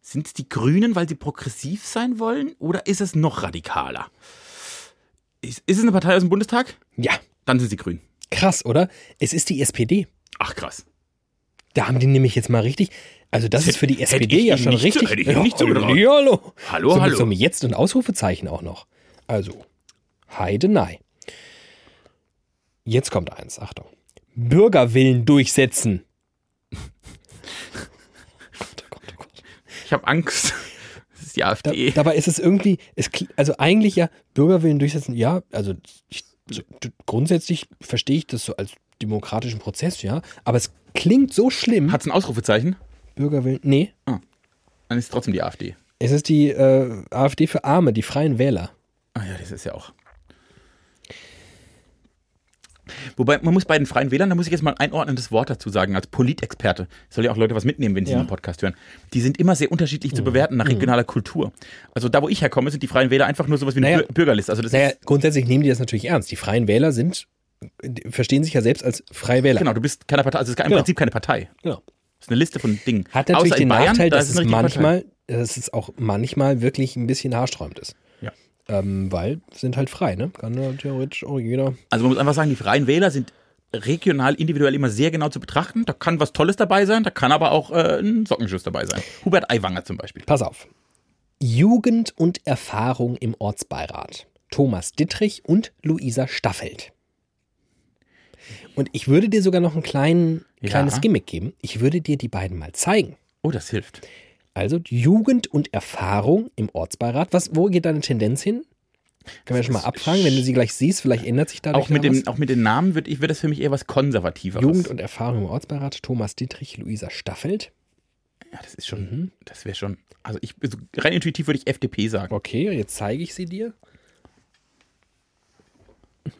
Sind es die Grünen, weil sie progressiv sein wollen? Oder ist es noch radikaler? Ist, ist es eine Partei aus dem Bundestag? Ja, Dann sind sie grün. krass, oder? Es ist die SPD. Ach, krass. Da haben die nämlich jetzt mal richtig. Also das Das ist für die SPD ja schon nicht richtig. hätte ich Ihnen nicht zugetraut. hallo. Hallo, so mit hallo. so einem Jetzt und Ausrufezeichen auch noch. Also, Heidenei. Jetzt kommt eins, Achtung. Bürgerwillen durchsetzen. Ich habe Angst. Ist die Da, AfD. dabei ist es irgendwie, es, also eigentlich ja, Bürgerwillen durchsetzen, ja, also ich, grundsätzlich verstehe ich das so als demokratischen Prozess, ja, aber es klingt so schlimm. Hat es ein Ausrufezeichen? Bürgerwillen, nee, Dann ist es trotzdem die AfD. es ist die äh, AfD für Arme, die Freien Wähler. Ah ja, das ist ja auch. Wobei, man muss bei den Freien Wählern, da muss ich jetzt mal ein einordnendes Wort dazu sagen, als Politexperte. Soll ja auch Leute was mitnehmen, wenn sie Ja. den Podcast hören. Die sind immer sehr unterschiedlich zu bewerten nach regionaler Kultur. Also da, wo ich herkomme, sind die Freien Wähler einfach nur sowas wie eine Naja. Bür- Bürgerliste. Also das Naja, grundsätzlich nehmen die das natürlich ernst. Die Freien Wähler sind, verstehen sich ja selbst als Freie Wähler. genau, du bist keine Partei, also es ist im Genau. Prinzip keine Partei. Genau. Das ist eine Liste von Dingen. Hat natürlich Außer den Bayern, Nachteil, da dass ist es manchmal, dass es auch manchmal wirklich ein bisschen haarsträubend ist. Ähm, weil sind halt frei, ne? Kann ja theoretisch auch jeder. Also man muss einfach sagen, die Freien Wähler sind regional, individuell immer sehr genau zu betrachten. Da kann was Tolles dabei sein, da kann aber auch äh, ein Sockenschuss dabei sein. Hubert Aiwanger zum Beispiel. Pass auf. Jugend und Erfahrung im Ortsbeirat. Thomas Dittrich und Luisa Staffelt. Und ich würde dir sogar noch ein kleinen, Ja. kleines Gimmick geben. Ich würde dir die beiden mal zeigen. Oh, das hilft. Also Jugend und Erfahrung im Ortsbeirat. Was, wo geht deine Tendenz hin? Können wir schon mal abfragen, wenn du sie gleich siehst, vielleicht ändert sich dadurch Auch mit, dem, was. auch mit den Namen wird, ich, wird das für mich eher was konservativeres. Jugend und Erfahrung im Ortsbeirat, Thomas Dietrich, Luisa Staffelt. ja, das ist schon, Mhm. das wäre schon, also ich, so rein intuitiv würde ich FDP sagen. Okay, jetzt zeige ich sie dir.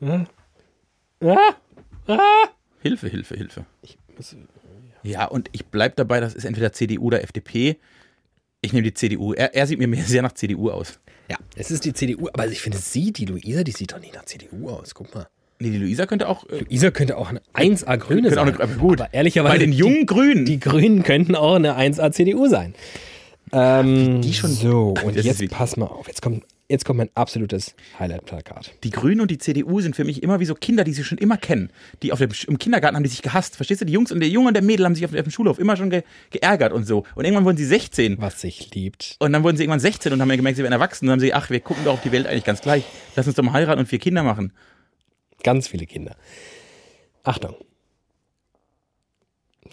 Ah. Ah. Ah. Hilfe, Hilfe, Hilfe. Ich muss, Ja, und ich bleib dabei, das ist entweder CDU oder FDP. Ich nehme die CDU. Er, er sieht mir sehr nach CDU aus. ja, es ist die CDU, aber ich finde sie, die Luisa, die sieht doch nicht nach CDU aus. Guck mal. Nee, die Luisa könnte auch. Äh, Luisa könnte auch eine 1A Grüne sein. eine, aber gut. Aber ehrlicherweise, Bei den jungen Grünen. Die, die Grünen könnten auch eine 1A CDU sein. Ähm, die schon- so, und jetzt pass mal auf. Jetzt kommt, jetzt kommt mein absolutes Highlight-Plakat. Die Grünen und die CDU sind für mich immer wie so Kinder, die sie schon immer kennen. Die auf dem, im Kindergarten haben die sich gehasst. Verstehst du? Die Jungs und der Junge und der Mädel haben sich auf, auf dem Schulhof immer schon ge, geärgert und so. Und irgendwann wurden sie 16. Was sich liebt. Und dann wurden sie irgendwann 16 und haben ja gemerkt, sie werden erwachsen. Und dann haben sie, ach, wir gucken doch auf die Welt eigentlich ganz gleich. Lass uns doch mal heiraten und vier Kinder machen. Ganz viele Kinder. Achtung.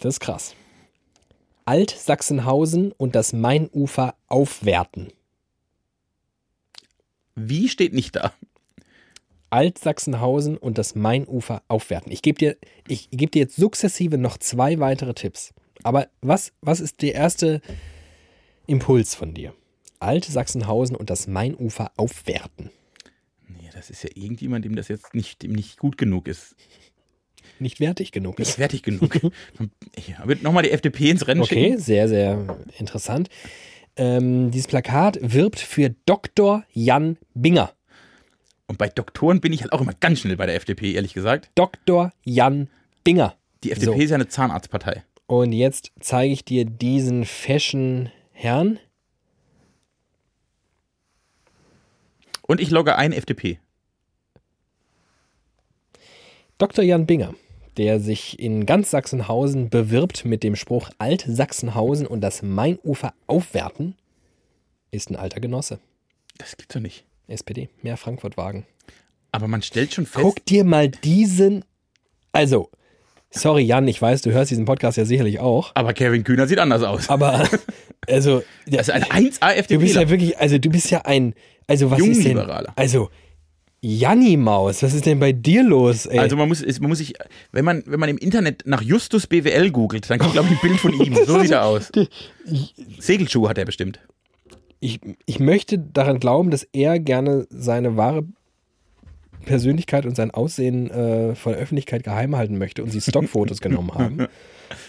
Das ist krass. Alt-Sachsenhausen und das Mainufer aufwerten. Wie steht nicht da? Alt-Sachsenhausen und das Mainufer aufwerten. Ich gebe dir, ich gebe dir jetzt sukzessive noch zwei weitere Tipps. Aber was, was ist der erste Impuls von dir? Alt-Sachsenhausen und das Mainufer aufwerten. Nee, das ist ja irgendjemand, dem das jetzt nicht, dem nicht gut genug ist. Nicht wertig genug Nicht ist. fertig genug. Ja, wird nochmal die FDP ins Rennen Okay, schicken. sehr, sehr interessant. Ähm, dieses Plakat wirbt für Dr. Jan Binger. Und bei Doktoren bin ich halt auch immer ganz schnell bei der FDP, ehrlich gesagt. Dr. Jan Binger. Die FDP So. ist ja eine Zahnarztpartei. Und jetzt zeige ich dir diesen Fashion-Herrn. Und ich logge ein FDP. Dr. Jan Binger, der sich in ganz Sachsenhausen bewirbt mit dem Spruch Alt-Sachsenhausen und das Mainufer aufwerten, ist ein alter Genosse. Das gibt's doch nicht. SPD, mehr Frankfurt-Wagen. Aber man stellt schon fest. Guck dir mal diesen. Also, sorry, Jan, ich weiß, du hörst diesen Podcast ja sicherlich auch. Aber Kevin Kühner sieht anders aus. Aber, also, Das ist ein 1A du FDP. bist ja wirklich, also, du bist ja ein, also, was ist denn, also, Janni Maus, was ist denn bei dir los, ey? Also man muss, man muss sich, wenn man, wenn man im Internet nach Justus BWL googelt, dann kommt, glaube ich, ein Bild von ihm. So sieht er aus. Segelschuhe hat er bestimmt. ich, ich möchte daran glauben, dass er gerne seine wahre Persönlichkeit und sein Aussehen äh, von der Öffentlichkeit geheim halten möchte und sie Stockfotos genommen haben.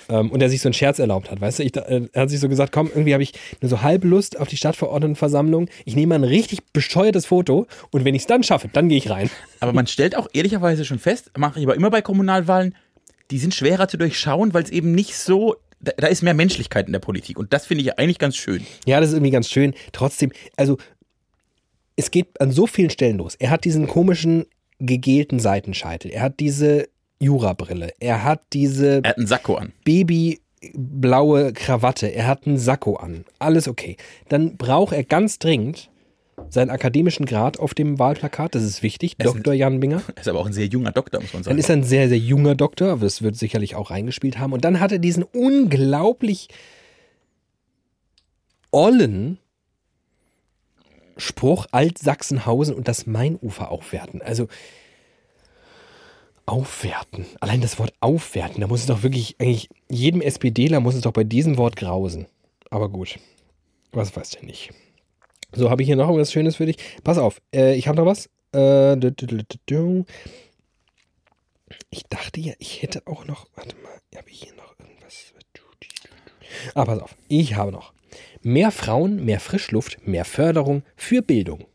Ähm, und er sich so einen Scherz erlaubt hat. Weißt du, ich, äh, er hat sich so gesagt, komm, irgendwie habe ich nur so halb Lust auf die Stadtverordnetenversammlung. Ich nehme mal ein richtig bescheuertes Foto und wenn ich es dann schaffe, dann gehe ich rein. Aber man stellt auch ehrlicherweise schon fest, mache ich aber immer bei Kommunalwahlen, die sind schwerer zu durchschauen, weil es eben nicht so, da, da ist mehr Menschlichkeit in der Politik. Und das finde ich eigentlich ganz schön. Ja, das ist irgendwie ganz schön. Trotzdem, also es geht an so vielen Stellen los. Er hat diesen komischen gegelten Seitenscheitel. Er hat diese Jurabrille. Er hat diese Er hat einen Sakko an. babyblaue Krawatte. Er hat einen Sakko an. Alles okay. Dann braucht er ganz dringend seinen akademischen Grad auf dem Wahlplakat. Das ist wichtig. Es- Dr. Jan Binger. Er ist aber auch ein sehr junger Doktor, muss man Dann sagen. ist er ein sehr, sehr junger Doktor, aber das wird sicherlich auch reingespielt haben. Und dann hat er diesen unglaublich ollen Spruch Alt-Sachsenhausen und das Mainufer aufwerten. Also aufwerten. Allein das Wort aufwerten, da muss es doch wirklich, eigentlich jedem SPDler muss es doch bei diesem Wort grausen. Aber gut, was weiß der nicht. So, habe ich hier noch irgendwas Schönes für dich? Pass auf, äh, ich habe noch was. Äh. Ich dachte ja, ich hätte auch noch. Warte mal, habe ich hier noch irgendwas? Ah, pass auf. Ich habe noch. Mehr Frauen, mehr Frischluft, mehr Förderung für Bildung.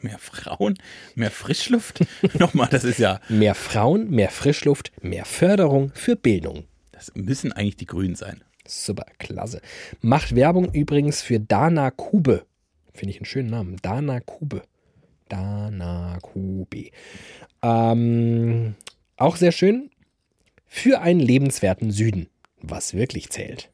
Mehr Frauen, mehr Frischluft. Nochmal, das ist ja, Mehr Frauen, mehr Frischluft, mehr Förderung für Bildung. das müssen eigentlich die Grünen sein. Super, klasse. Macht Werbung übrigens für Dana Kube. Finde ich einen schönen Namen. Dana Kube. Dana Kube. Ähm, auch sehr schön. Für einen lebenswerten Süden. Was wirklich zählt.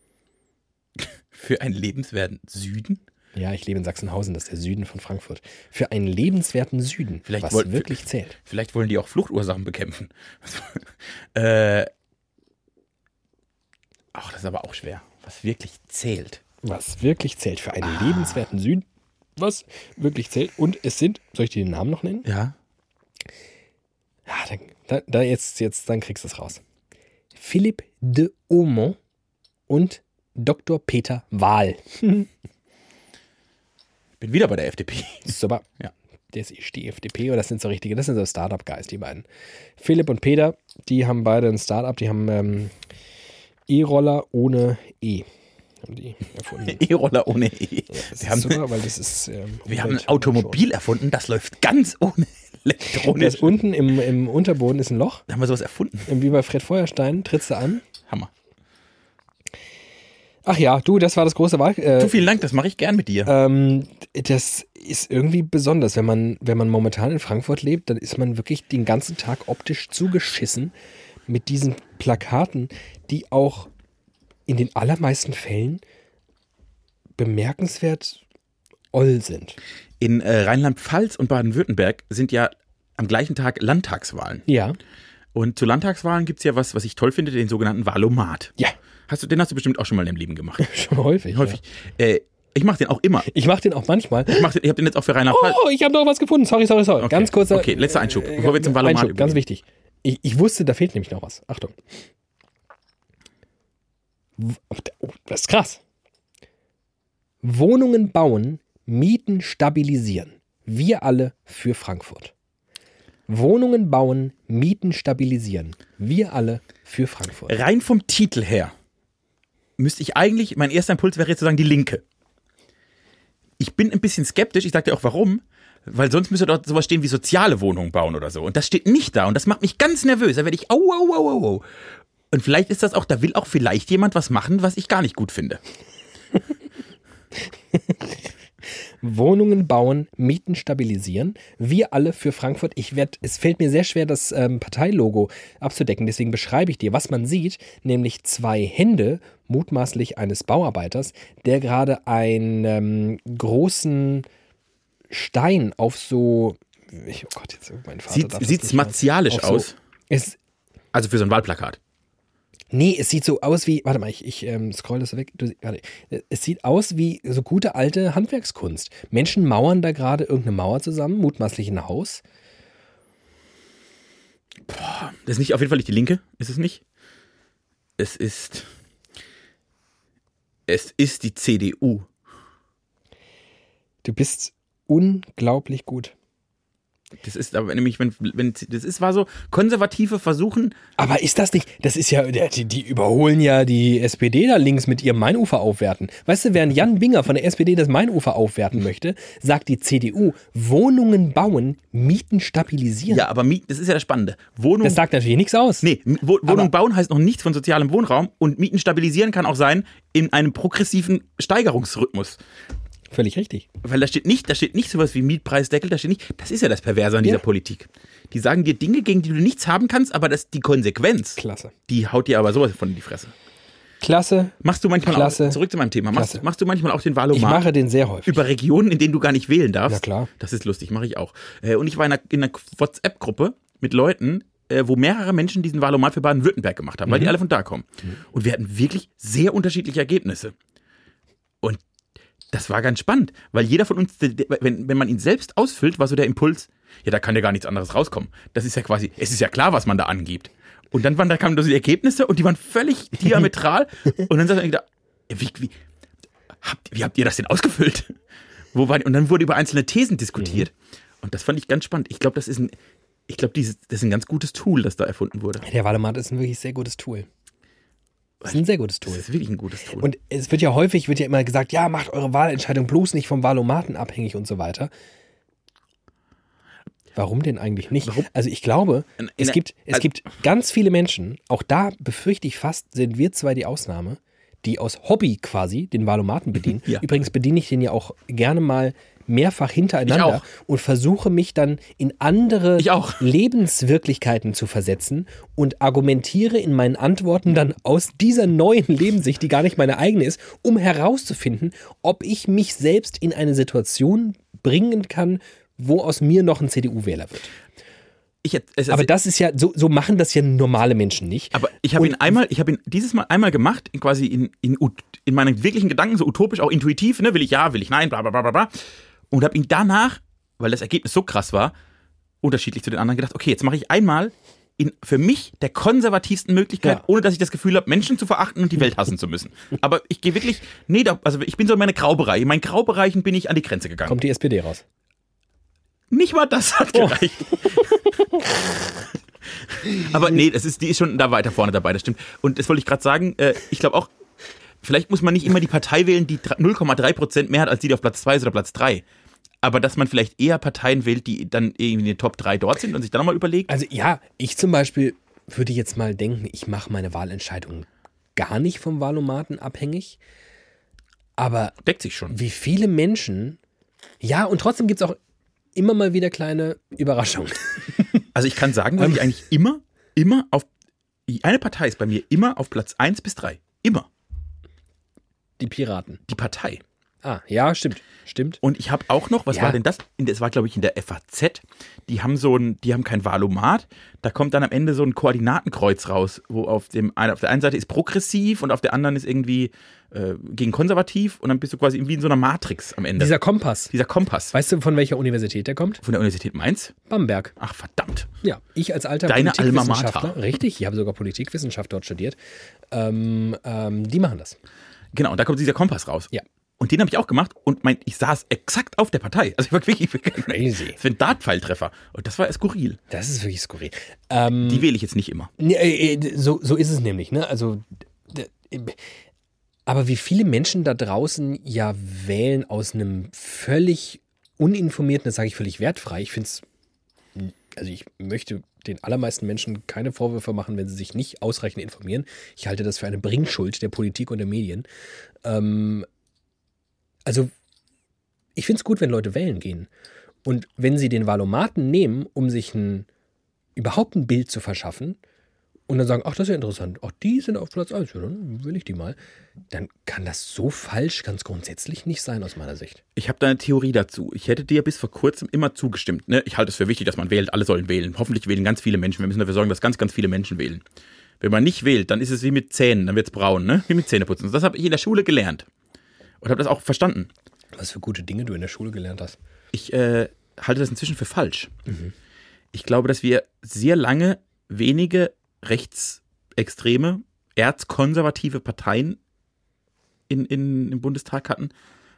Für einen lebenswerten Süden? Ja, ich lebe in Sachsenhausen, das ist der Süden von Frankfurt. Für einen lebenswerten Süden, Vielleicht was wollten- wirklich zählt. Vielleicht wollen die auch Fluchtursachen bekämpfen. äh, ach, das ist aber auch schwer. Was wirklich zählt. Was wirklich zählt. Für einen lebenswerten Süden, was wirklich zählt. Und es sind, soll ich dir den Namen noch nennen? Ja. Ja, dann, da, da jetzt, jetzt, dann kriegst du es raus. Philipp de Aumont und Dr. Peter Wahl. Bin wieder bei der FDP. Super. Ja. Das ist die FDP oder das sind so richtige, das sind so Startup-Guys, die beiden. Philipp und Peter, die haben beide ein Startup, die haben ähm, E-Roller ohne E. haben die erfunden. E-Roller ohne E. Das wir ist haben, super, weil das ist. Ähm, wir haben ein Automobil erfunden, das läuft ganz ohne elektronisch. ist unten im, im Unterboden ist ein Loch. Da haben wir sowas erfunden. Wie bei Fred Feuerstein, trittst du an. Hammer. Ach ja, du, das war das große Wahl. Äh, Du, vielen Dank, das mache ich gern mit dir. ähm, das ist irgendwie besonders. Wenn man, wenn man momentan in Frankfurt lebt, dann ist man wirklich den ganzen Tag optisch zugeschissen mit diesen Plakaten, die auch in den allermeisten Fällen bemerkenswert oll sind. In äh, Rheinland-Pfalz und Baden-Württemberg sind ja am gleichen Tag Landtagswahlen. Ja. Und zu Landtagswahlen gibt es ja was, was ich toll finde, den sogenannten Wahlomat. Ja, Hast du, den hast du bestimmt auch schon mal in deinem Leben gemacht. schon häufig. Häufig. Äh, ich mache den auch immer. Ja. Ich mache den auch manchmal. Ich, mach den, ich habe den jetzt auch für Rheinland-Pfalz. Oh, ich habe noch was gefunden. Sorry, sorry, sorry. Okay. Ganz kurzer. Okay, letzter Einschub, äh, bevor wir zum Valomat Einschub, ganz wichtig. Ich, ich wusste, da fehlt nämlich noch was. Achtung. W- Oh, das ist krass. Wohnungen bauen, Mieten stabilisieren. Wir alle für Frankfurt. Wohnungen bauen, Mieten stabilisieren. Wir alle für Frankfurt. Rein vom Titel her müsste ich eigentlich, mein erster Impuls wäre jetzt zu sagen, die Linke. Ich bin ein bisschen skeptisch, ich sage dir auch warum, weil sonst müsste dort sowas stehen wie soziale Wohnungen bauen oder so. Und das steht nicht da und das macht mich ganz nervös. Da werde ich, au, au, au, au, au. Und vielleicht ist das auch, da will auch vielleicht jemand was machen, was ich gar nicht gut finde. Wohnungen bauen, Mieten stabilisieren. Wir alle für Frankfurt. Ich werd, es fällt mir sehr schwer, das ähm, Parteilogo abzudecken. Deswegen beschreibe ich dir, was man sieht, nämlich zwei Hände, mutmaßlich eines Bauarbeiters, der gerade einen ähm, großen Stein auf so. Ich, oh Gott, jetzt mein Vater. Sieht, hören. martialisch Auf so- aus? Es, Also für so ein Wahlplakat. Nee, es sieht so aus wie, warte mal, ich, ich ähm, scroll das weg. Du, warte, es sieht aus wie so gute alte Handwerkskunst. Menschen mauern da gerade irgendeine Mauer zusammen, mutmaßlich ein Haus. Das ist nicht auf jeden Fall nicht die Linke, ist es nicht? Es ist. Es ist die CDU. Du bist unglaublich gut. Das ist aber nämlich, wenn, wenn das ist, war so, Konservative versuchen, Aber ist das nicht, das ist ja, die, die überholen ja die SPD da links mit ihrem Mainufer aufwerten. Weißt du, während Jan Binger von der SPD das Mainufer aufwerten möchte, sagt die CDU, Wohnungen bauen, Mieten stabilisieren. ja, aber Mieten, das ist ja das Spannende. Wohnung, Das sagt natürlich nichts aus. nee, Wo, Wohnung bauen heißt noch nichts von sozialem Wohnraum und Mieten stabilisieren kann auch sein in einem progressiven Steigerungsrhythmus. Völlig richtig. Weil da steht nicht, da steht nicht sowas wie Mietpreisdeckel, da steht nicht, das ist ja das Perverse an dieser Ja. Politik. Die sagen dir Dinge, gegen die du nichts haben kannst, aber das, die Konsequenz, Klasse. die haut dir aber sowas von in die Fresse. Klasse. Machst du manchmal Klasse. auch, zurück zu meinem Thema, machst, machst du manchmal auch den Ich Wahlomat? mache den sehr häufig. über Regionen, in denen du gar nicht wählen darfst. Ja, klar. Das ist lustig, mache ich auch. Äh, Und ich war in einer, in einer WhatsApp-Gruppe mit Leuten, äh, wo mehrere Menschen diesen Wahlomat für Baden-Württemberg gemacht haben, weil Mhm. die alle von da kommen. Und wir hatten wirklich sehr unterschiedliche Ergebnisse. Und das war ganz spannend, weil jeder von uns, wenn, wenn man ihn selbst ausfüllt, war so der Impuls, ja, da kann ja gar nichts anderes rauskommen. Das ist ja quasi, es ist ja klar, was man da angibt. Und dann waren, da kamen so die Ergebnisse und die waren völlig diametral. und dann sagt man wie, wie, habt, wie habt ihr das denn ausgefüllt? Wo war, und dann wurde über einzelne Thesen diskutiert. Und das fand ich ganz spannend. Ich glaube, das ist ein, ich glaube, das ist ein ganz gutes Tool, das da erfunden wurde. Der Wahlomat ist ein wirklich sehr gutes Tool. Das ist ein sehr gutes Das Tool. ist wirklich ein gutes Tool. Und es wird ja häufig, wird ja immer gesagt, ja, macht eure Wahlentscheidung bloß nicht vom Wahlomaten abhängig und so weiter. Warum denn eigentlich nicht? Warum? Also ich glaube, In- in es, gibt, es also- gibt ganz viele Menschen, auch da befürchte ich fast, sind wir zwei die Ausnahme, die aus Hobby quasi den Wahlomaten bedienen. Ja. Übrigens bediene ich den ja auch gerne mal mehrfach hintereinander und versuche mich dann in andere. Lebenswirklichkeiten zu versetzen und argumentiere in meinen Antworten dann aus dieser neuen Lebenssicht, die gar nicht meine eigene ist, um herauszufinden, ob ich mich selbst in eine Situation bringen kann, wo aus mir noch ein CDU-Wähler wird. ich, hätt- es, Aber das ist ja, so, so machen das ja normale Menschen nicht. Aber ich habe ihn einmal, ich habe ihn dieses Mal einmal gemacht, quasi in, in, in meinen wirklichen Gedanken, so utopisch, auch intuitiv, ne, will ich ja, will ich nein, bla bla bla bla. Und habe ihn danach, weil das Ergebnis so krass war, unterschiedlich zu den anderen gedacht, okay, jetzt mache ich einmal in für mich der konservativsten Möglichkeit, Ja. ohne dass ich das Gefühl habe, Menschen zu verachten und die Welt hassen zu müssen. Aber ich gehe wirklich, nee, da, also ich bin so in meine Graubereiche. In meinen Graubereichen bin ich an die Grenze gegangen. Kommt die SPD raus. Nicht mal das hat Oh. gereicht. Aber nee, das ist, die ist schon da weiter vorne dabei, das stimmt. Und das wollte ich gerade sagen, äh, ich glaube auch, Vielleicht muss man nicht immer die Partei wählen, die 0,3 Prozent mehr hat als die, die auf Platz 2 ist oder Platz 3. Aber dass man vielleicht eher Parteien wählt, die dann irgendwie in den Top 3 dort sind und sich dann nochmal überlegt. Also ja, ich zum Beispiel würde jetzt mal denken, ich mache meine Wahlentscheidung gar nicht vom Wahlomaten abhängig. Aber Deckt sich schon. wie viele Menschen, ja, und trotzdem gibt es auch immer mal wieder kleine Überraschungen. Also ich kann sagen, Ähm. dass ich eigentlich immer, immer auf. Eine Partei ist bei mir immer auf Platz 1 bis 3. Immer. Die Piraten. Die Partei. Ah, ja, stimmt. Stimmt. Und ich habe auch noch, was Ja. war denn das? Das war, glaube ich, in der FAZ. Die haben so ein, die haben kein Valomat. Da kommt dann am Ende so ein Koordinatenkreuz raus, wo auf dem auf der einen Seite ist progressiv und auf der anderen ist irgendwie äh, gegen konservativ und dann bist du quasi wie in so einer Matrix am Ende. Dieser Kompass. Dieser Kompass Weißt du, von welcher Universität der kommt? von der Universität Mainz. Bamberg. Ach verdammt. Ja, ich als alter Deine Alma Politikwissenschaftler, Mater. richtig, ich habe sogar Politikwissenschaft dort studiert, ähm, ähm, die machen das. Genau, und da kommt dieser Kompass raus. Ja. Und den habe ich auch gemacht und mein, ich saß exakt auf der Partei. Also ich war wirklich Crazy. für einen Dartpfeiltreffer. Und das war skurril. Das ist wirklich skurril. Ähm, Die wähle ich jetzt nicht immer. Äh, äh, so, so ist es nämlich, ne? Also, äh, aber wie viele Menschen da draußen ja wählen aus einem völlig uninformierten, das sage ich völlig wertfrei. Ich finde es, also ich möchte den allermeisten Menschen keine Vorwürfe machen, wenn sie sich nicht ausreichend informieren. Ich halte das für eine Bringschuld der Politik und der Medien. Ähm, also, ich finde es gut, wenn Leute wählen gehen. Und wenn sie den Valomaten nehmen, um sich ein, überhaupt ein Bild zu verschaffen, und dann sagen, ach, das ist ja interessant, ach, die sind auf Platz 1, ja, dann will ich die mal, dann kann das so falsch ganz grundsätzlich nicht sein aus meiner Sicht. Ich habe da eine Theorie dazu. Ich hätte dir bis vor kurzem immer zugestimmt. Ne? Ich halte es für wichtig, dass man wählt. Alle sollen wählen. Hoffentlich wählen ganz viele Menschen. Wir müssen dafür sorgen, dass ganz, ganz viele Menschen wählen. Wenn man nicht wählt, dann ist es wie mit Zähnen. Dann wird es braun, ne? Wie mit Zähneputzen. Das habe ich in der Schule gelernt. Und habe das auch verstanden. Was für gute Dinge du in der Schule gelernt hast. Ich äh, halte das inzwischen für falsch. Ich glaube, dass wir sehr lange wenige rechtsextreme, erzkonservative Parteien in, in, im Bundestag hatten,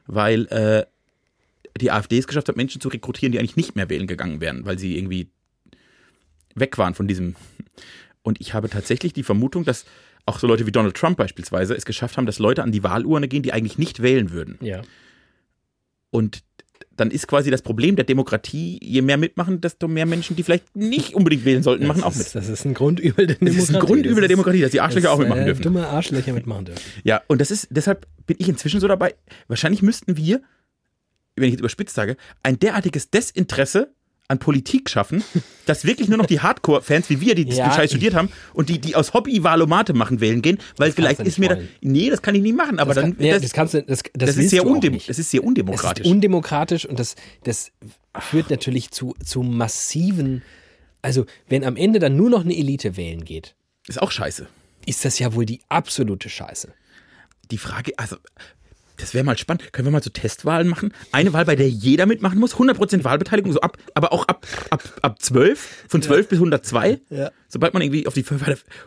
weil äh, die AfD es geschafft hat, Menschen zu rekrutieren, die eigentlich nicht mehr wählen gegangen wären, weil sie irgendwie weg waren von diesem. Und ich habe tatsächlich die Vermutung, dass auch so Leute wie Donald Trump beispielsweise es geschafft haben, dass Leute an die Wahlurne gehen, die eigentlich nicht wählen würden. Ja. Und dann ist quasi das Problem der Demokratie, je mehr mitmachen, desto mehr Menschen, die vielleicht nicht unbedingt wählen sollten, machen auch das mit. ist, das ist ein Grundübel der Demokratie. Das ist ein Grundübel der Demokratie, dass die Arschlöcher auch mitmachen äh, dürfen. Dumme Arschlöcher mitmachen dürfen. Ja, und das ist, deshalb bin ich inzwischen so dabei, wahrscheinlich müssten wir, wenn ich jetzt überspitzt sage, ein derartiges Desinteresse an Politik schaffen, dass wirklich nur noch die Hardcore-Fans wie wir, die Ja, den Scheiß studiert haben und die, die aus Hobby Wahlomate machen, wählen gehen, weil vielleicht ist mir da, wollen. nee, das kann ich nicht machen, aber Das, dann, kann, nee, das, das, kannst du, das, das, das ist sehr undem das ist sehr undemokratisch. ist undemokratisch und das, das führt natürlich zu, zu massiven, also wenn am Ende dann nur noch eine Elite wählen geht, ist auch scheiße. ist das ja wohl die absolute Scheiße. die Frage, also das wäre mal spannend. Können wir mal so Testwahlen machen? Eine Wahl, bei der jeder mitmachen muss, 100% Wahlbeteiligung, so ab, aber auch ab, ab, ab 12, von 12 bis 102. Ja. Sobald man irgendwie auf die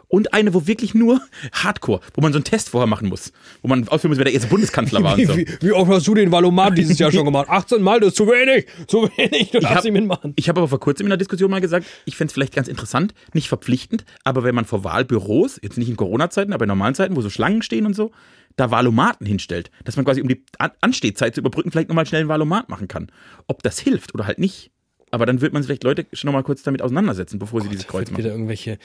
und eine, wo wirklich nur Hardcore, wo man so einen Test vorher machen muss, wo man ausführen muss, wer der erste Bundeskanzler war und so. Wie, wie oft hast du den Valomat dieses Jahr schon gemacht? 18 Mal, das ist zu wenig. Zu wenig, du darfst hab- nicht mitmachen. Ich habe aber vor kurzem in einer Diskussion mal gesagt, ich fände es vielleicht ganz interessant, nicht verpflichtend, aber wenn man vor Wahlbüros, jetzt nicht in Corona-Zeiten, aber in normalen Zeiten, wo so Schlangen stehen und so, da Wahlomaten hinstellt, dass man quasi, um die An- Anstehzeit zu überbrücken, vielleicht nochmal schnell einen Wahlomat machen kann. Ob das hilft oder halt nicht. Aber dann wird man vielleicht Leute schon nochmal kurz damit auseinandersetzen, bevor sie dieses Kreuz Wird wieder machen. irgendwelche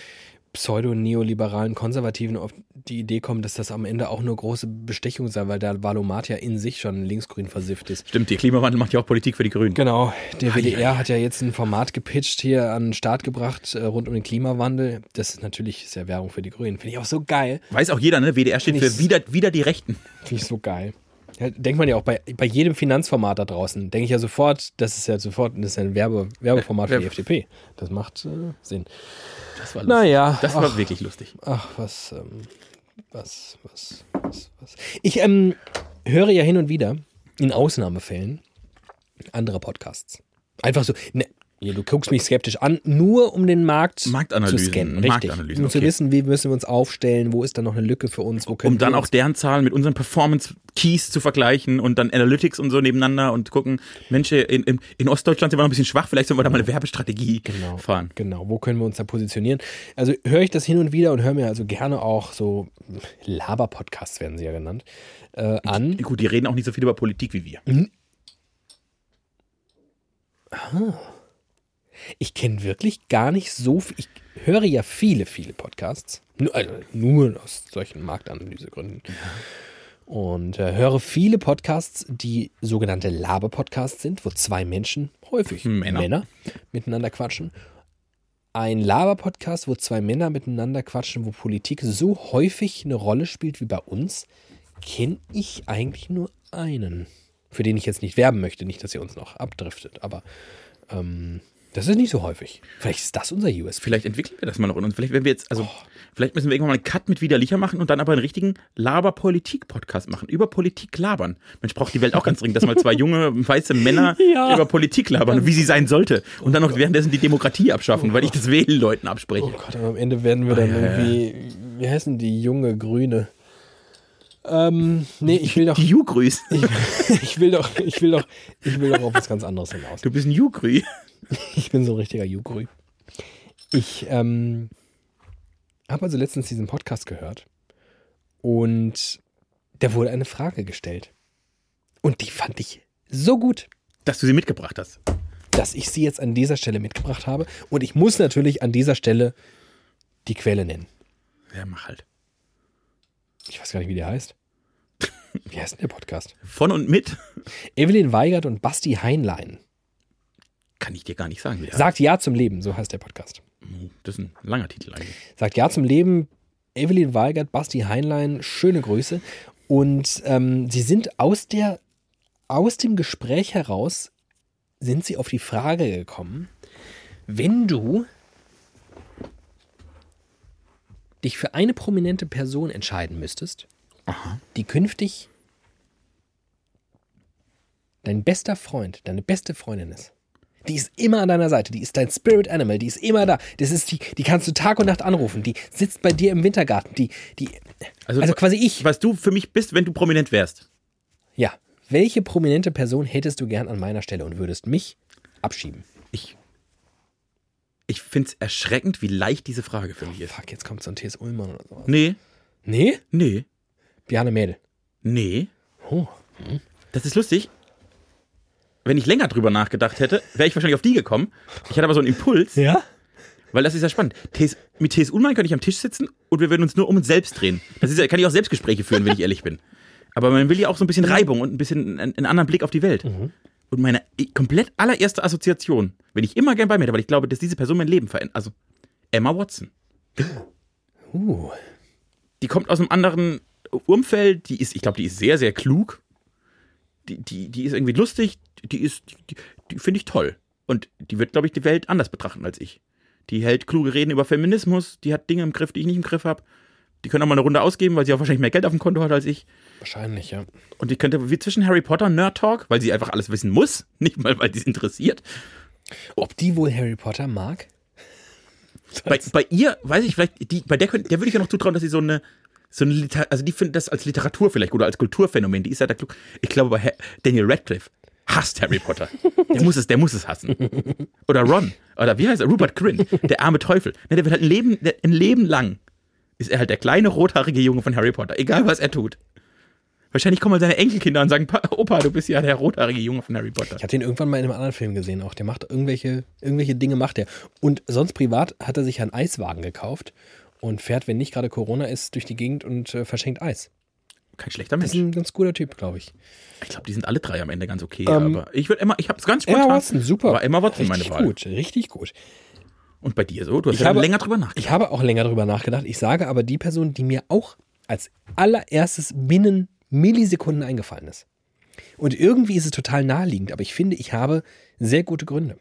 pseudo-neoliberalen Konservativen auf die Idee kommen, dass das am Ende auch nur große Bestechung sei, weil der Valomat ja in sich schon linksgrün versifft ist. Stimmt, der Klimawandel macht ja auch Politik für die Grünen. Genau, der WDR hat ja jetzt ein Format gepitcht, hier an den Start gebracht, äh, rund um den Klimawandel. Das ist natürlich sehr Werbung für die Grünen. Finde ich auch so geil. Weiß auch jeder, ne? WDR steht Find für wieder, wieder die Rechten. Finde ich so geil. Denkt man ja auch bei, bei jedem Finanzformat da draußen, denke ich ja sofort, das ist ja sofort das ist ja ein Werbe, Werbeformat für die FDP. Das macht äh, Sinn. Das war lustig. Naja, Das war ach, wirklich lustig. ach, was, ähm, was, was, was, was. Ich ähm, höre ja hin und wieder, in Ausnahmefällen, andere Podcasts. Einfach so, ne, du guckst mich skeptisch an, nur um den Markt Marktanalysen, zu scannen. Richtig. Marktanalysen, um zu wissen, wie müssen wir uns aufstellen, wo ist da noch eine Lücke für uns, wo können Um dann auch deren Zahlen mit unseren Performance-Keys zu vergleichen und dann Analytics und so nebeneinander und gucken, Mensch, in, in, in Ostdeutschland sind wir noch ein bisschen schwach, vielleicht sollen wir da mal eine Werbestrategie Genau. fahren. Genau, wo können wir uns da positionieren? Also höre ich das hin und wieder und höre mir also gerne auch so Laber-Podcasts werden sie ja genannt, äh, an. Gut, die reden auch nicht so viel über Politik wie wir. Ich kenne wirklich gar nicht so viel. Ich höre ja viele, viele Podcasts. Nur, also nur aus solchen Marktanalysegründen. Und äh, höre viele Podcasts, die sogenannte Laber-Podcasts sind, wo zwei Menschen, häufig Männer. miteinander quatschen. Ein Laber-Podcast, wo zwei Männer miteinander quatschen, wo Politik so häufig eine Rolle spielt wie bei uns, kenne ich eigentlich nur einen. Für den ich jetzt nicht werben möchte, nicht, dass ihr uns noch abdriftet, aber ähm, das ist nicht so häufig. Vielleicht ist das unser USP. Vielleicht entwickeln wir das mal noch in uns. Vielleicht, wenn wir jetzt, also, vielleicht müssen wir irgendwann mal einen Cut mit Widerlicher machen und dann aber einen richtigen Laber-Politik-Podcast machen. Über Politik labern. Mensch, braucht die Welt auch ganz dringend, dass mal zwei junge, weiße Männer Ja. über Politik labern wie sie sein sollte. Und dann noch währenddessen die Demokratie abschaffen, weil ich das Wählen Leuten abspreche. Oh Gott, aber am Ende werden wir dann Ah, ja, irgendwie, wie heißen die junge Grüne? Ähm, nee, ich will doch, Die Jugrüs. ich will doch, ich will doch, ich will doch auf was ganz anderes hinaus. Du bist ein Jugrü. Ich bin so ein richtiger Jugrü. Ich ähm, habe also letztens diesen Podcast gehört und da wurde eine Frage gestellt. Und die fand ich so gut, Dass du sie mitgebracht hast. dass ich sie jetzt an dieser Stelle mitgebracht habe. Und ich muss natürlich an dieser Stelle die Quelle nennen. Ja, mach halt. Ich weiß gar nicht, wie der heißt. Wie heißt denn der Podcast? Von und mit Evelyn Weigert und Basti Heinlein. Kann ich dir gar nicht sagen, wie der Sagt Ja zum Leben, so heißt der Podcast. Das ist ein langer Titel eigentlich. Sagt Ja zum Leben, Evelyn Weigert, Basti Heinlein, schöne Grüße. Und ähm, sie sind aus, der, aus dem Gespräch heraus, sind sie auf die Frage gekommen, wenn du dich für eine prominente Person entscheiden müsstest, die künftig dein bester Freund, deine beste Freundin ist. Die ist immer an deiner Seite, die ist dein Spirit Animal, die ist immer da. Das ist die, die kannst du Tag und Nacht anrufen, die sitzt bei dir im Wintergarten, die, die, also, quasi ich. Was du für mich bist, wenn du prominent wärst. Ja. Welche prominente Person hättest du gern an meiner Stelle und würdest mich abschieben? Ich, ich finde es erschreckend, wie leicht diese Frage für mich ist. Fuck, jetzt kommt so ein T.S. Ullmann oder sowas. Nee, Nee? nee, Bjarne Mädel. nee. Oh. Das ist lustig. Wenn ich länger drüber nachgedacht hätte, wäre ich wahrscheinlich auf die gekommen. Ich hatte aber so einen Impuls, Ja? weil das ist ja spannend. TS, mit T.S. Ullmann könnte ich am Tisch sitzen und wir würden uns nur um uns selbst drehen. Das ist ja, kann ich auch Selbstgespräche führen, wenn ich ehrlich bin. Aber man will ja auch so ein bisschen Reibung und ein bisschen einen, einen anderen Blick auf die Welt. Und meine komplett allererste Assoziation, wenn ich immer gern bei mir hätte, weil ich glaube, dass diese Person mein Leben verändert. Also Emma Watson. Uh. die kommt aus einem anderen Umfeld, die ist, ich glaube, die ist sehr, sehr klug. Die, die, die ist irgendwie lustig, die ist, die, die finde ich toll. Und die wird, glaube ich, die Welt anders betrachten als ich. Die hält kluge Reden über Feminismus, die hat Dinge im Griff, die ich nicht im Griff habe. Die können auch mal eine Runde ausgeben, weil sie auch wahrscheinlich mehr Geld auf dem Konto hat als ich. Wahrscheinlich, ja. Und die könnte wie zwischen Harry Potter und Nerd Talk, weil sie einfach alles wissen muss, nicht mal, weil sie es interessiert. Ob die wohl Harry Potter mag? Bei, bei ihr, weiß ich, vielleicht, die, bei der, könnt- der würde ich ja noch zutrauen, dass sie so eine, so eine Liter, also die findet das als Literatur vielleicht oder als Kulturphänomen. Die ist ja da klug. Ich glaube, Ha- Daniel Radcliffe hasst Harry Potter. Der muss es, der muss es hassen. Oder Ron. Oder wie heißt er? Rupert Grint. Der arme Teufel. Ne, der wird halt ein Leben, der, ein Leben lang ist er halt der kleine rothaarige Junge von Harry Potter. Egal, was er tut. Wahrscheinlich kommen mal seine Enkelkinder und sagen, "Pa- Opa, du bist ja der rothaarige Junge von Harry Potter. Ich habe den irgendwann mal in einem anderen Film gesehen auch. Der macht irgendwelche, irgendwelche Dinge macht er. Und sonst privat hat er sich einen Eiswagen gekauft und fährt, wenn nicht gerade Corona ist, durch die Gegend und äh, verschenkt Eis. Kein schlechter Das ist Mensch. ein ganz guter Typ, glaube ich. Ich glaube, die sind alle drei am Ende ganz okay. Ähm, aber ich würde Emma, ich habe es ganz spontan. Emma Watson, super. War Emma Watson richtig meine Wahl. gut, richtig gut. Und bei dir so? Du hast Ich ja habe- länger drüber nachgedacht. Ich habe auch länger drüber nachgedacht. Ich sage aber die Person, die mir auch als allererstes binnen Millisekunden eingefallen ist. Und irgendwie ist es total naheliegend, aber ich finde, ich habe sehr gute Gründe.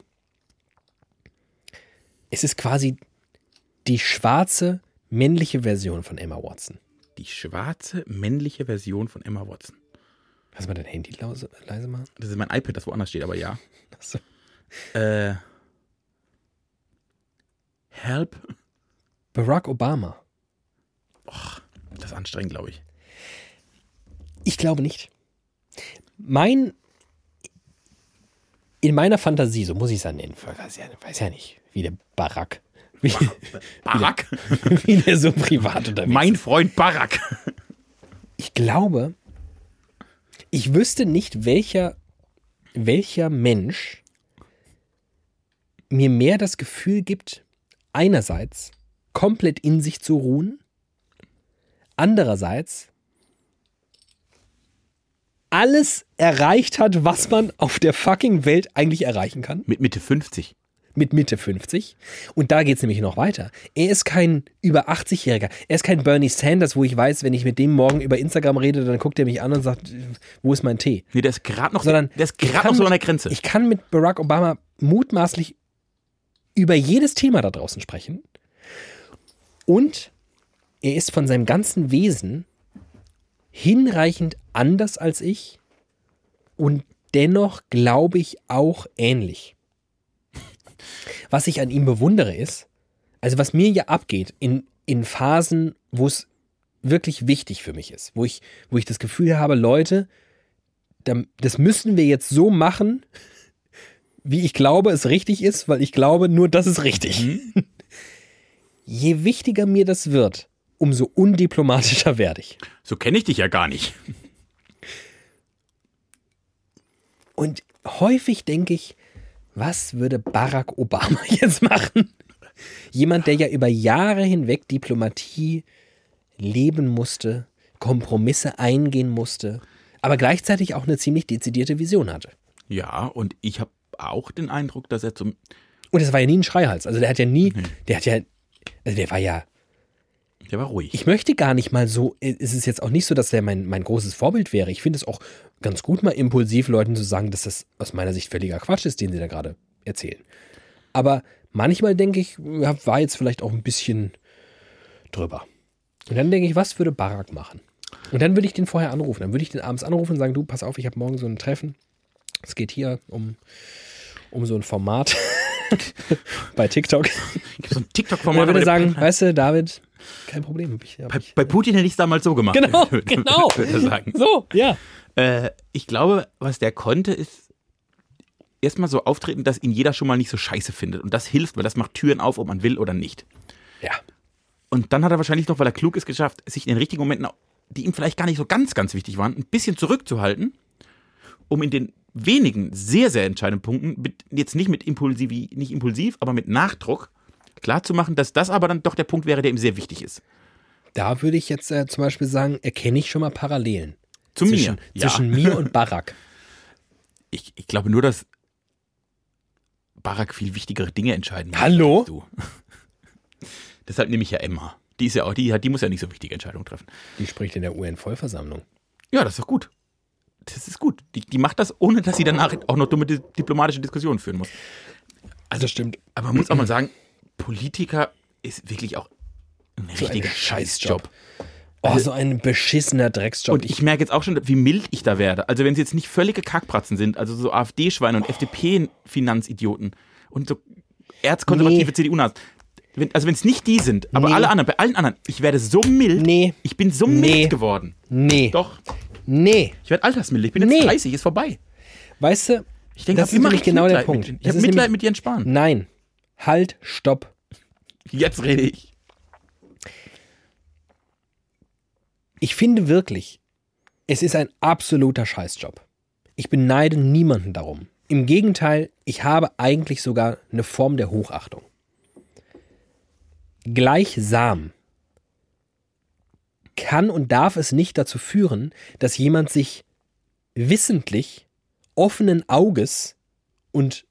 Es ist quasi die schwarze männliche Version von Emma Watson. Die schwarze männliche Version von Emma Watson. Kannst du mal dein Handy leise, leise machen? Das ist mein iPad, das woanders steht, aber ja. Achso. Äh, Help. Barack Obama. Das ist anstrengend, glaube ich. Ich glaube nicht. Mein, in meiner Fantasie, so muss ich es ja nennen, ich weiß ja, weiß ja nicht, wie der Barack, wie, Barack. wie der so privat unterwegs mein Freund Barack. Ich glaube, ich wüsste nicht, welcher, welcher Mensch mir mehr das Gefühl gibt, einerseits komplett in sich zu ruhen, andererseits alles erreicht hat, was man auf der fucking Welt eigentlich erreichen kann Mit Mitte 50. mit Mitte 50. Und da geht es nämlich noch weiter. Er ist kein über 80-Jähriger. Er ist kein Bernie Sanders, wo ich weiß, wenn ich mit dem morgen über Instagram rede, dann guckt er mich an und sagt, wo ist mein Tee? Nee, der ist gerade noch, Sondern der ist noch so an der Grenze. Ich kann mit Barack Obama mutmaßlich über jedes Thema da draußen sprechen. Und er ist von seinem ganzen Wesen hinreichend anders als ich und dennoch glaube ich auch ähnlich. Was ich an ihm bewundere ist, also was mir ja abgeht in, in Phasen, wo es wirklich wichtig für mich ist, wo ich, wo ich das Gefühl habe, Leute, da- das müssen wir jetzt so machen, wie ich glaube, es richtig ist, weil ich glaube, nur das ist richtig. Je wichtiger mir das wird, umso undiplomatischer werde ich. so kenne ich dich ja gar nicht. Und häufig denke ich, was würde Barack Obama jetzt machen? Jemand, der ja über Jahre hinweg Diplomatie leben musste, Kompromisse eingehen musste, aber gleichzeitig auch eine ziemlich dezidierte Vision hatte. Ja, und ich habe auch den Eindruck, dass er zum. Und es war ja nie ein Schreihals. Also der hat ja nie, der hat ja, also der war ja, Der war ruhig. ich möchte gar nicht mal so, es ist jetzt auch nicht so, dass der mein, mein großes Vorbild wäre. Ich finde es auch ganz gut, mal impulsiv Leuten zu sagen, dass das aus meiner Sicht völliger Quatsch ist, den sie da gerade erzählen. Aber manchmal denke ich, war jetzt vielleicht auch ein bisschen drüber. Und dann denke ich, was würde Barack machen? Und dann würde ich den vorher anrufen. Dann würde ich den abends anrufen und sagen, du, pass auf, ich habe morgen so ein Treffen. Es geht hier um, um so ein Format bei TikTok. So ein Und TikTok-Format. er würde sagen, weißt du, David, kein Problem. Hab ich, bei, ich. bei Putin hätte ich es damals so gemacht. Genau, würde- genau. Würde sagen. So, ja. Äh, ich glaube, was der konnte, ist erstmal so auftreten, dass ihn jeder schon mal nicht so scheiße findet. Und das hilft, weil das macht Türen auf, ob man will oder nicht. Ja. Und dann hat er wahrscheinlich noch, weil er klug ist, geschafft, sich in den richtigen Momenten, die ihm vielleicht gar nicht so ganz, ganz wichtig waren, ein bisschen zurückzuhalten, um in den wenigen sehr, sehr entscheidenden Punkten, mit, jetzt nicht mit impulsiv, nicht impulsiv, aber mit Nachdruck, klarzumachen, dass das aber dann doch der Punkt wäre, der ihm sehr wichtig ist. Da würde ich jetzt äh, zum Beispiel sagen, erkenne ich schon mal Parallelen. Zu zwischen, mir. Ja. zwischen mir und Barack. Ich, ich glaube nur, dass Barack viel wichtigere Dinge entscheiden muss. Hallo? als Du. Deshalb nehme ich ja Emma. Die ist ja auch, die, hat- die muss ja nicht so wichtige Entscheidungen treffen. Die spricht in der UN-Vollversammlung. Ja, das ist doch gut. Das ist gut. Die, die macht das, ohne dass sie danach auch noch dumme di- diplomatische Diskussionen führen muss. Also stimmt. Aber man muss auch mal sagen, Politiker ist wirklich auch ein So richtiger Scheißjob. Scheißjob. Oh, so ein beschissener Drecksjob. Und ich merke jetzt auch schon, wie mild ich da werde. Also wenn sie jetzt nicht völlige Kackpratzen sind, also so AfD-Schweine und FDP-Finanzidioten und so erzkonservative Nee. CDU-Nas. Wenn, also wenn es nicht die sind, aber Nee. alle anderen, bei allen anderen, ich werde so mild. Nee. Ich bin so Nee. mild geworden. nee. Doch, Nee. ich werde altersmild. Ich bin jetzt Nee. 30, ist vorbei. Weißt du, Ich denke, das ist immer genau der Mitleid Punkt. Mit, ich habe Mitleid mit Jens Spahn. nein. Halt, stopp. Jetzt rede ich. Ich finde wirklich, es ist ein absoluter Scheißjob. Ich beneide niemanden darum. Im Gegenteil, ich habe eigentlich sogar eine Form der Hochachtung. Gleichsam kann und darf es nicht dazu führen, dass jemand sich wissentlich, offenen Auges und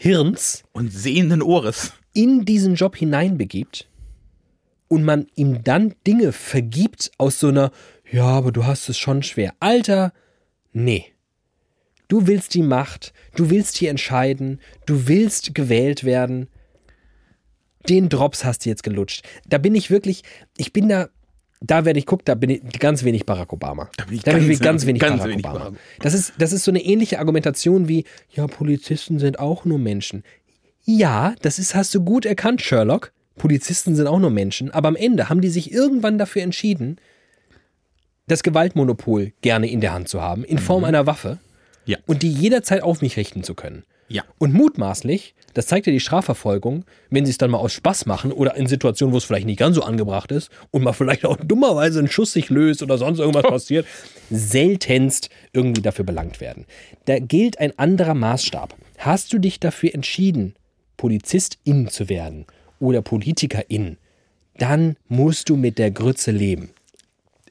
Hirns Und sehenden Ohres. In diesen Job hineinbegibt und man ihm dann Dinge vergibt aus so einer, ja, aber du hast es schon schwer. Alter, nee. Du willst die Macht, du willst hier entscheiden, du willst gewählt werden. Den Drops hast du jetzt gelutscht. Da bin ich wirklich, ich bin da, da werde ich, guck, da bin ich ganz wenig Barack Obama. Da bin ich da bin ganz- ich ganz wenig ganz Barack wenig Obama. Barack. Das ist, das ist so eine ähnliche Argumentation wie, ja, Polizisten sind auch nur Menschen. Ja, das ist, hast du gut erkannt, Sherlock. Polizisten sind auch nur Menschen, aber am Ende haben die sich irgendwann dafür entschieden, das Gewaltmonopol gerne in der Hand zu haben, in Form einer Waffe Ja. und die jederzeit auf mich richten zu können. Ja. Und mutmaßlich, das zeigt ja die Strafverfolgung, wenn sie es dann mal aus Spaß machen oder in Situationen, wo es vielleicht nicht ganz so angebracht ist und mal vielleicht auch dummerweise ein Schuss sich löst oder sonst irgendwas passiert, seltenst irgendwie dafür belangt werden. Da gilt ein anderer Maßstab. Hast du dich dafür entschieden, Polizistin zu werden oder Politikerin, dann musst du mit der Grütze leben.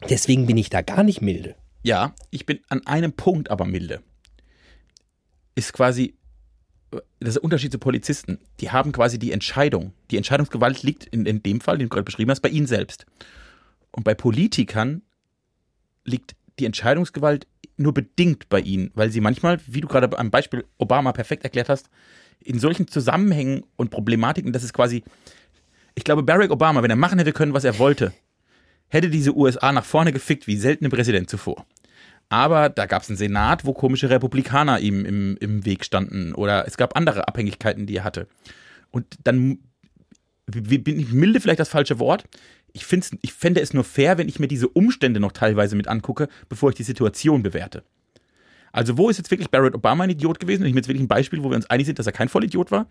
Deswegen bin ich da gar nicht milde. Ja, ich bin an einem Punkt aber milde. Ist quasi, das ist der Unterschied zu Polizisten. Die haben quasi die Entscheidung. Die Entscheidungsgewalt liegt in, in dem Fall, den du gerade beschrieben hast, bei ihnen selbst. Und bei Politikern liegt die Entscheidungsgewalt nur bedingt bei ihnen, weil sie manchmal, wie du gerade am Beispiel Obama perfekt erklärt hast, in solchen Zusammenhängen und Problematiken, das ist quasi, ich glaube, Barack Obama, wenn er machen hätte können, was er wollte, hätte diese USA nach vorne gefickt wie selten ein Präsident zuvor. Aber da gab es einen Senat, wo komische Republikaner ihm im, im Weg standen. Oder es gab andere Abhängigkeiten, die er hatte. Und dann bin ich milde vielleicht das falsche Wort. Ich, find's, ich fände es nur fair, wenn ich mir diese Umstände noch teilweise mit angucke, bevor ich die Situation bewerte. Also, wo ist jetzt wirklich Barack Obama ein Idiot gewesen? Ich mir jetzt wirklich ein Beispiel, wo wir uns einig sind, dass er kein Vollidiot war.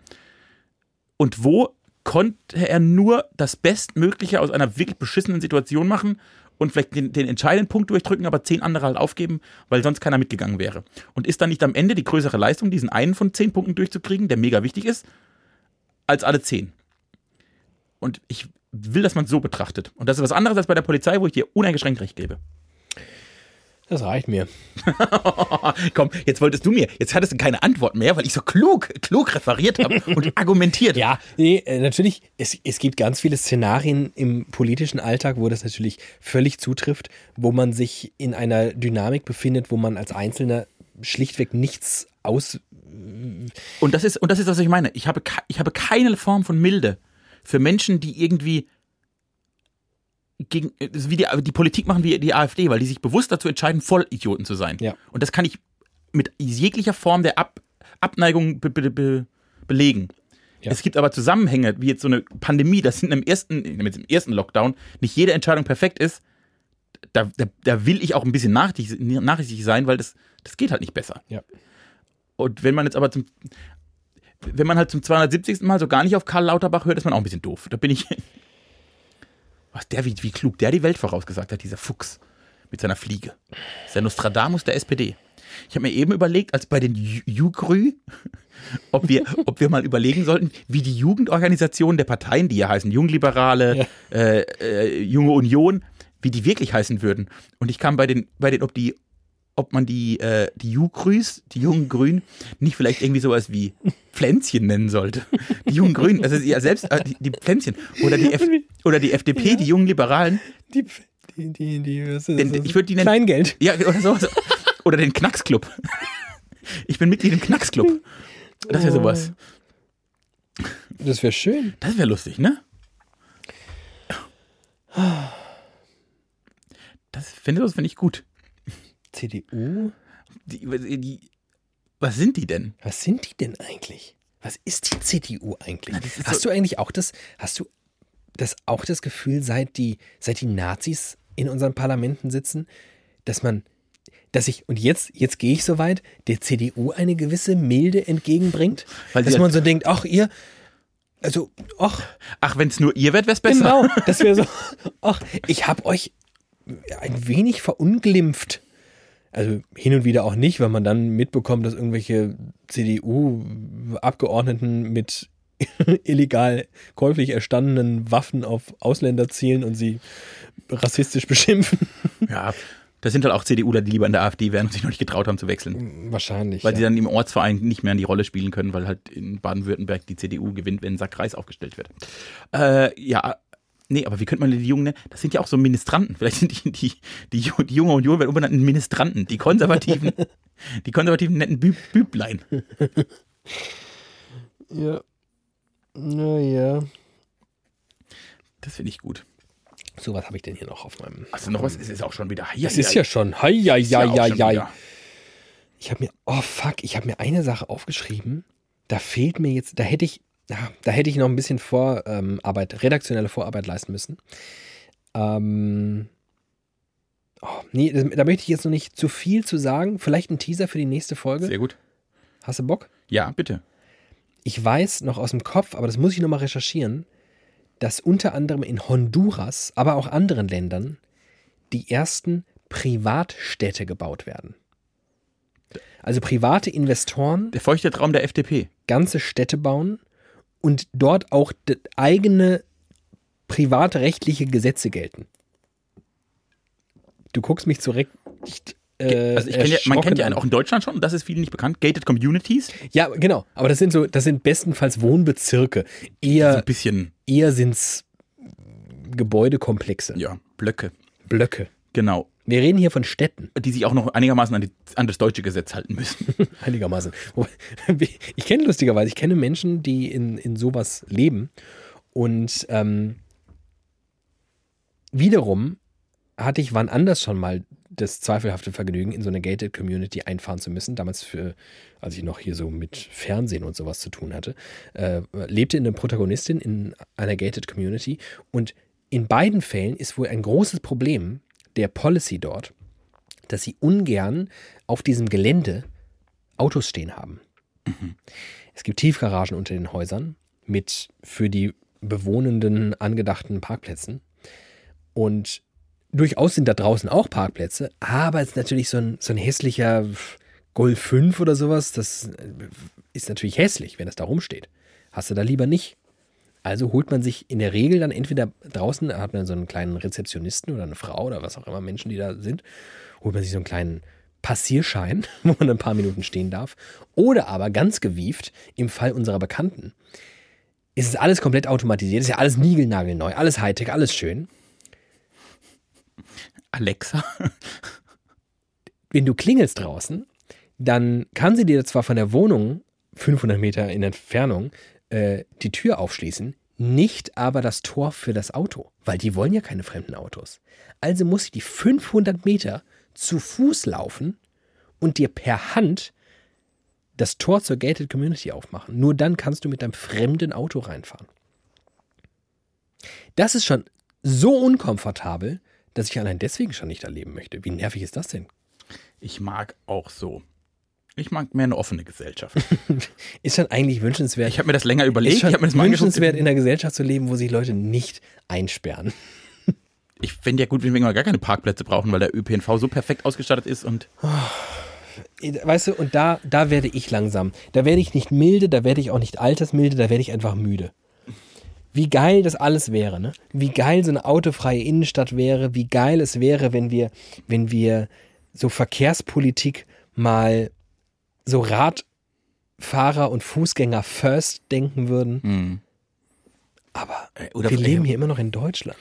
Und wo konnte er nur das Bestmögliche aus einer wirklich beschissenen Situation machen und vielleicht den, den entscheidenden Punkt durchdrücken, aber zehn andere halt aufgeben, weil sonst keiner mitgegangen wäre. Und ist dann nicht am Ende die größere Leistung, diesen einen von zehn Punkten durchzukriegen, der mega wichtig ist, als alle zehn? Und ich will, dass man es so betrachtet. Und das ist was anderes als bei der Polizei, wo ich dir uneingeschränkt recht gebe. Das reicht mir. Komm, jetzt wolltest du mir, jetzt hattest du keine Antwort mehr, weil ich so klug, klug referiert habe und argumentiert. Ja, nee, äh, natürlich, es, es gibt ganz viele Szenarien im politischen Alltag, wo das natürlich völlig zutrifft, wo man sich in einer Dynamik befindet, wo man als Einzelner schlichtweg nichts aus. Und das ist, und das ist, was ich meine. Ich habe, ich habe keine Form von Milde für Menschen, die irgendwie gegen, wie die, die Politik machen wie die AfD, weil die sich bewusst dazu entscheiden, Vollidioten zu sein. Ja. Und das kann ich mit jeglicher Form der Ab, Abneigung be, be, be, belegen. Ja. Es gibt aber Zusammenhänge, wie jetzt so eine Pandemie, das sind im ersten, im ersten Lockdown nicht jede Entscheidung perfekt ist. Da, da, da will ich auch ein bisschen nachsichtig, nachsichtig sein, weil das, das geht halt nicht besser. Ja. Und wenn man jetzt aber zum, wenn man halt zum 270. Mal so gar nicht auf Karl Lauterbach hört, ist man auch ein bisschen doof. Da bin ich. Was der, wie, wie klug der die Welt vorausgesagt hat, dieser Fuchs mit seiner Fliege. Das ist der Nostradamus der SPD. Ich habe mir eben überlegt, als bei den Ju- Jugrü, ob wir, ob wir mal überlegen sollten, wie die Jugendorganisationen der Parteien, die ja heißen Jungliberale, äh, äh, Junge Union, wie die wirklich heißen würden. Und ich kam bei den, bei den, ob die, ob man die, äh, die Jugrüs, die jungen Grünen, nicht vielleicht irgendwie sowas wie Pflänzchen nennen sollte. Die jungen Grünen, also ja selbst äh, die, die Pflänzchen. Oder die, F oder die FDP, die jungen Liberalen. Die, die, die, die, was ist Den- das? ich die nennen- Kleingeld. Ja, oder sowas. Oder den Knacksclub. Ich bin Mitglied im Knacksclub. Das wäre sowas. Das wäre schön. Das wäre lustig, ne? Das finde das finde ich gut. CDU? Die, die, was sind die denn? Was sind die denn eigentlich? Was ist die CDU eigentlich? Na, hast so- du eigentlich auch das, hast du das auch das Gefühl, seit die, seit die Nazis in unseren Parlamenten sitzen, dass man, dass ich, und jetzt, jetzt gehe ich so weit, der CDU eine gewisse Milde entgegenbringt? Weil dass man so denkt, ach ihr, also, ach, Ach, wenn es nur ihr wärt, wäre es besser. genau, das wäre so, ach, ich habe euch ein wenig verunglimpft. Also hin und wieder auch nicht, weil man dann mitbekommt, dass irgendwelche CDU-Abgeordneten mit illegal käuflich erstandenen Waffen auf Ausländer zielen und sie rassistisch beschimpfen. Ja, das sind halt auch CDUler, die lieber in der AfD wären und sich noch nicht getraut haben zu wechseln. Wahrscheinlich. Weil sie ja. dann im Ortsverein nicht mehr an die Rolle spielen können, weil halt in Baden-Württemberg die CDU gewinnt, wenn Sackreis aufgestellt wird. Äh, ja, nee, aber wie könnte man denn die Jungen nennen? Das sind ja auch so Ministranten. Vielleicht sind die, die, die, die Junge Union werden umbenannt in Ministranten. Die Konservativen, die konservativen netten Büb, Büblein. ja. Naja. Das finde ich gut. So, was habe ich denn hier noch auf meinem. Also noch was, es ist auch schon wieder. Das ist ja schon. Hei, ja, schon ja. wieder. Ich habe mir, oh fuck, ich habe mir eine Sache aufgeschrieben. Da fehlt mir jetzt, da hätte ich ja, da hätte ich noch ein bisschen Vorarbeit, redaktionelle Vorarbeit leisten müssen. Ähm, oh, nee, da möchte ich jetzt noch nicht zu viel zu sagen. Vielleicht ein Teaser für die nächste Folge. Sehr gut. Hast du Bock? Ja, bitte. Ich weiß noch aus dem Kopf, aber das muss ich nochmal recherchieren, dass unter anderem in Honduras, aber auch anderen Ländern, die ersten Privatstädte gebaut werden. Also private Investoren Der feuchte Traum der FDP. ganze Städte bauen und dort auch eigene privatrechtliche Gesetze gelten. Du guckst mich zurecht. Äh, Also ich kenn ja, man kennt ja einen auch in Deutschland schon, und das ist vielen nicht bekannt, Gated Communities. Ja, genau. Aber das sind so, das sind bestenfalls Wohnbezirke. Eher, ein bisschen, eher sind's Gebäudekomplexe, ja, Blöcke. Blöcke. Genau. Wir reden hier von Städten, Die sich auch noch einigermaßen an, die, an das deutsche Gesetz halten müssen. einigermaßen. Ich kenne lustigerweise, ich kenne Menschen, die in, in sowas leben. Und ähm, wiederum hatte ich wann anders schon mal das zweifelhafte Vergnügen, in so eine Gated Community einfahren zu müssen. Damals für, als ich noch hier so mit Fernsehen und sowas zu tun hatte, äh, lebte eine Protagonistin in einer Gated Community. Und in beiden Fällen ist wohl ein großes Problem der Policy dort, dass sie ungern auf diesem Gelände Autos stehen haben. Es gibt Tiefgaragen unter den Häusern mit für die Bewohnenden angedachten Parkplätzen. Und durchaus sind da draußen auch Parkplätze, aber es ist natürlich so ein, so ein hässlicher Golf 5 oder sowas. Das ist natürlich hässlich, wenn das da rumsteht. Hast du da lieber nicht. Also holt man sich in der Regel dann entweder draußen, da hat man so einen kleinen Rezeptionisten oder eine Frau oder was auch immer Menschen, die da sind, holt man sich so einen kleinen Passierschein, wo man ein paar Minuten stehen darf. Oder aber ganz gewieft, im Fall unserer Bekannten, ist es alles komplett automatisiert, ist ja alles niegelnagelneu, alles Hightech, alles schön. Alexa. Wenn du klingelst draußen, dann kann sie dir zwar von der Wohnung 500 Meter in Entfernung äh, die Tür aufschließen, nicht aber das Tor für das Auto, weil die wollen ja keine fremden Autos. Also muss sie die 500 Meter zu Fuß laufen und dir per Hand das Tor zur Gated Community aufmachen. Nur dann kannst du mit deinem fremden Auto reinfahren. Das ist schon so unkomfortabel, dass ich allein deswegen schon nicht erleben möchte. Wie nervig ist das denn? Ich mag auch so. Ich mag mehr eine offene Gesellschaft. Ist schon eigentlich wünschenswert. Ich habe mir das länger überlegt. ist schon Ich habe mir das mal wünschenswert, in einer Gesellschaft zu leben, wo sich Leute nicht einsperren. Ich fände ja gut, wenn wir gar keine Parkplätze brauchen, weil der ÖPNV so perfekt ausgestattet ist und Weißt du, und da, da werde ich langsam. Da werde ich nicht milde, da werde ich auch nicht altersmilde, da werde ich einfach müde. Wie geil das alles wäre, ne? Wie geil so eine autofreie Innenstadt wäre, wie geil es wäre, wenn wir, wenn wir so Verkehrspolitik mal so Radfahrer und Fußgänger first denken würden. hm. Aber Äh, oder- wir leben hier immer noch in Deutschland.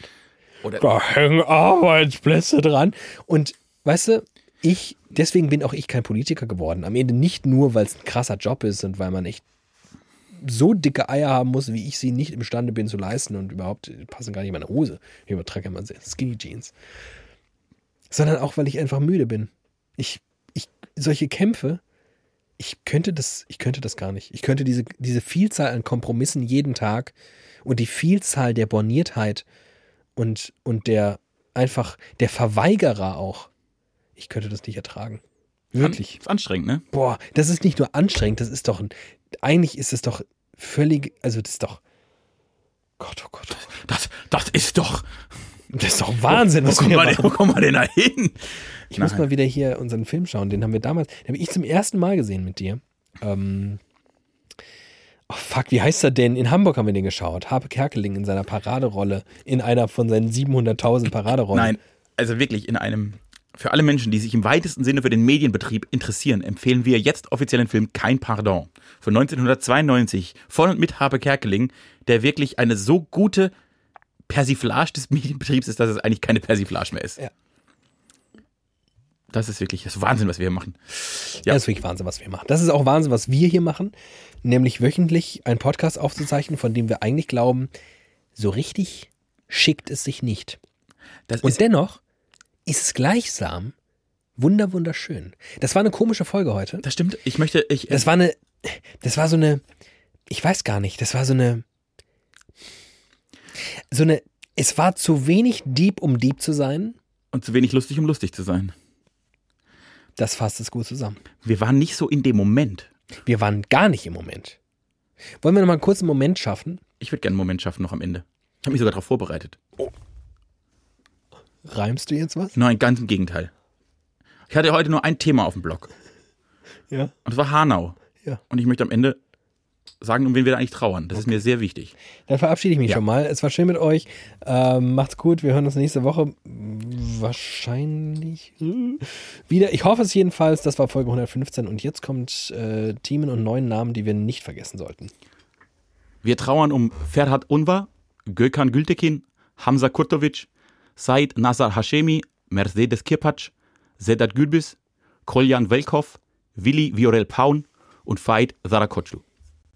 oder da hängen Arbeitsplätze dran. Und weißt du, ich, deswegen bin auch ich kein Politiker geworden. Am Ende nicht nur, weil es ein krasser Job ist und weil man echt so dicke Eier haben muss, wie ich sie nicht imstande bin zu leisten und überhaupt passen gar nicht in meine Hose. Ich übertrage immer sehr Skinny Jeans. Sondern auch, weil ich einfach müde bin. Ich, ich, solche Kämpfe, ich könnte das, ich könnte das gar nicht. Ich könnte diese, diese Vielzahl an Kompromissen jeden Tag und die Vielzahl der Borniertheit und, und der einfach der Verweigerer auch. Ich könnte das nicht ertragen. Wirklich. Ist anstrengend, ne? Boah, das ist nicht nur anstrengend, das ist doch ein, eigentlich ist es doch völlig, also das ist doch Gott, oh Gott, oh Gott. Das, das ist doch. Das ist doch Wahnsinn, Wo was kommen wir wo kommen wir denn da hin? Ich muss Nein. mal wieder hier unseren Film schauen, den haben wir damals, den habe ich zum ersten Mal gesehen mit dir. Ähm, oh fuck, wie heißt er denn? In Hamburg haben wir den geschaut. Harpe Kerkeling in seiner Paraderolle, in einer von seinen 700.000 Paraderollen. Nein, also wirklich in einem. Für alle Menschen, die sich im weitesten Sinne für den Medienbetrieb interessieren, empfehlen wir jetzt offiziell den Film Kein Pardon von 1992 von und mit Harpe Kerkeling, der wirklich eine so gute Persiflage des Medienbetriebs ist, dass es eigentlich keine Persiflage mehr ist. Ja. Das ist wirklich das Wahnsinn, was wir hier machen. Ja. Das ist wirklich Wahnsinn, was wir machen. Das ist auch Wahnsinn, was wir hier machen, nämlich wöchentlich einen Podcast aufzuzeichnen, von dem wir eigentlich glauben, so richtig schickt es sich nicht. Das Und ist, dennoch ist es gleichsam wunder wunderschön. Das war eine komische Folge heute. das stimmt. Ich möchte, ich, Das war eine, das war so eine ich weiß gar nicht, das war so eine, so eine, es war zu wenig Dieb, um Dieb zu sein. Und zu wenig lustig, um lustig zu sein. Das fasst es gut zusammen. Wir waren nicht so in dem Moment. Wir waren gar nicht im Moment. Wollen wir noch mal einen kurzen Moment schaffen? Ich würde gerne einen Moment schaffen noch am Ende. Ich habe mich sogar darauf vorbereitet. Reimst du jetzt was? Nein, ganz im Gegenteil. Ich hatte heute nur ein Thema auf dem Blog. Ja. Und das war Hanau. Ja. Und ich möchte am Ende sagen, um wen wir da eigentlich trauern. Das ist mir sehr wichtig. Dann verabschiede ich mich Ja. schon mal. Es war schön mit euch. Ähm, macht's gut. Wir hören uns nächste Woche wahrscheinlich äh, wieder. Ich hoffe es jedenfalls. Das war Folge 115 und jetzt kommt äh, Themen und neuen Namen, die wir nicht vergessen sollten. Wir trauern um Ferhat Unvar, Gökhan Gültekin, Hamza Kurtovic, Said Nazar Hashemi, Mercedes Kirpac, Sedat Gürbüz, Koljan Velkov, Willi Viorel Paun und Faid Zarakoclu.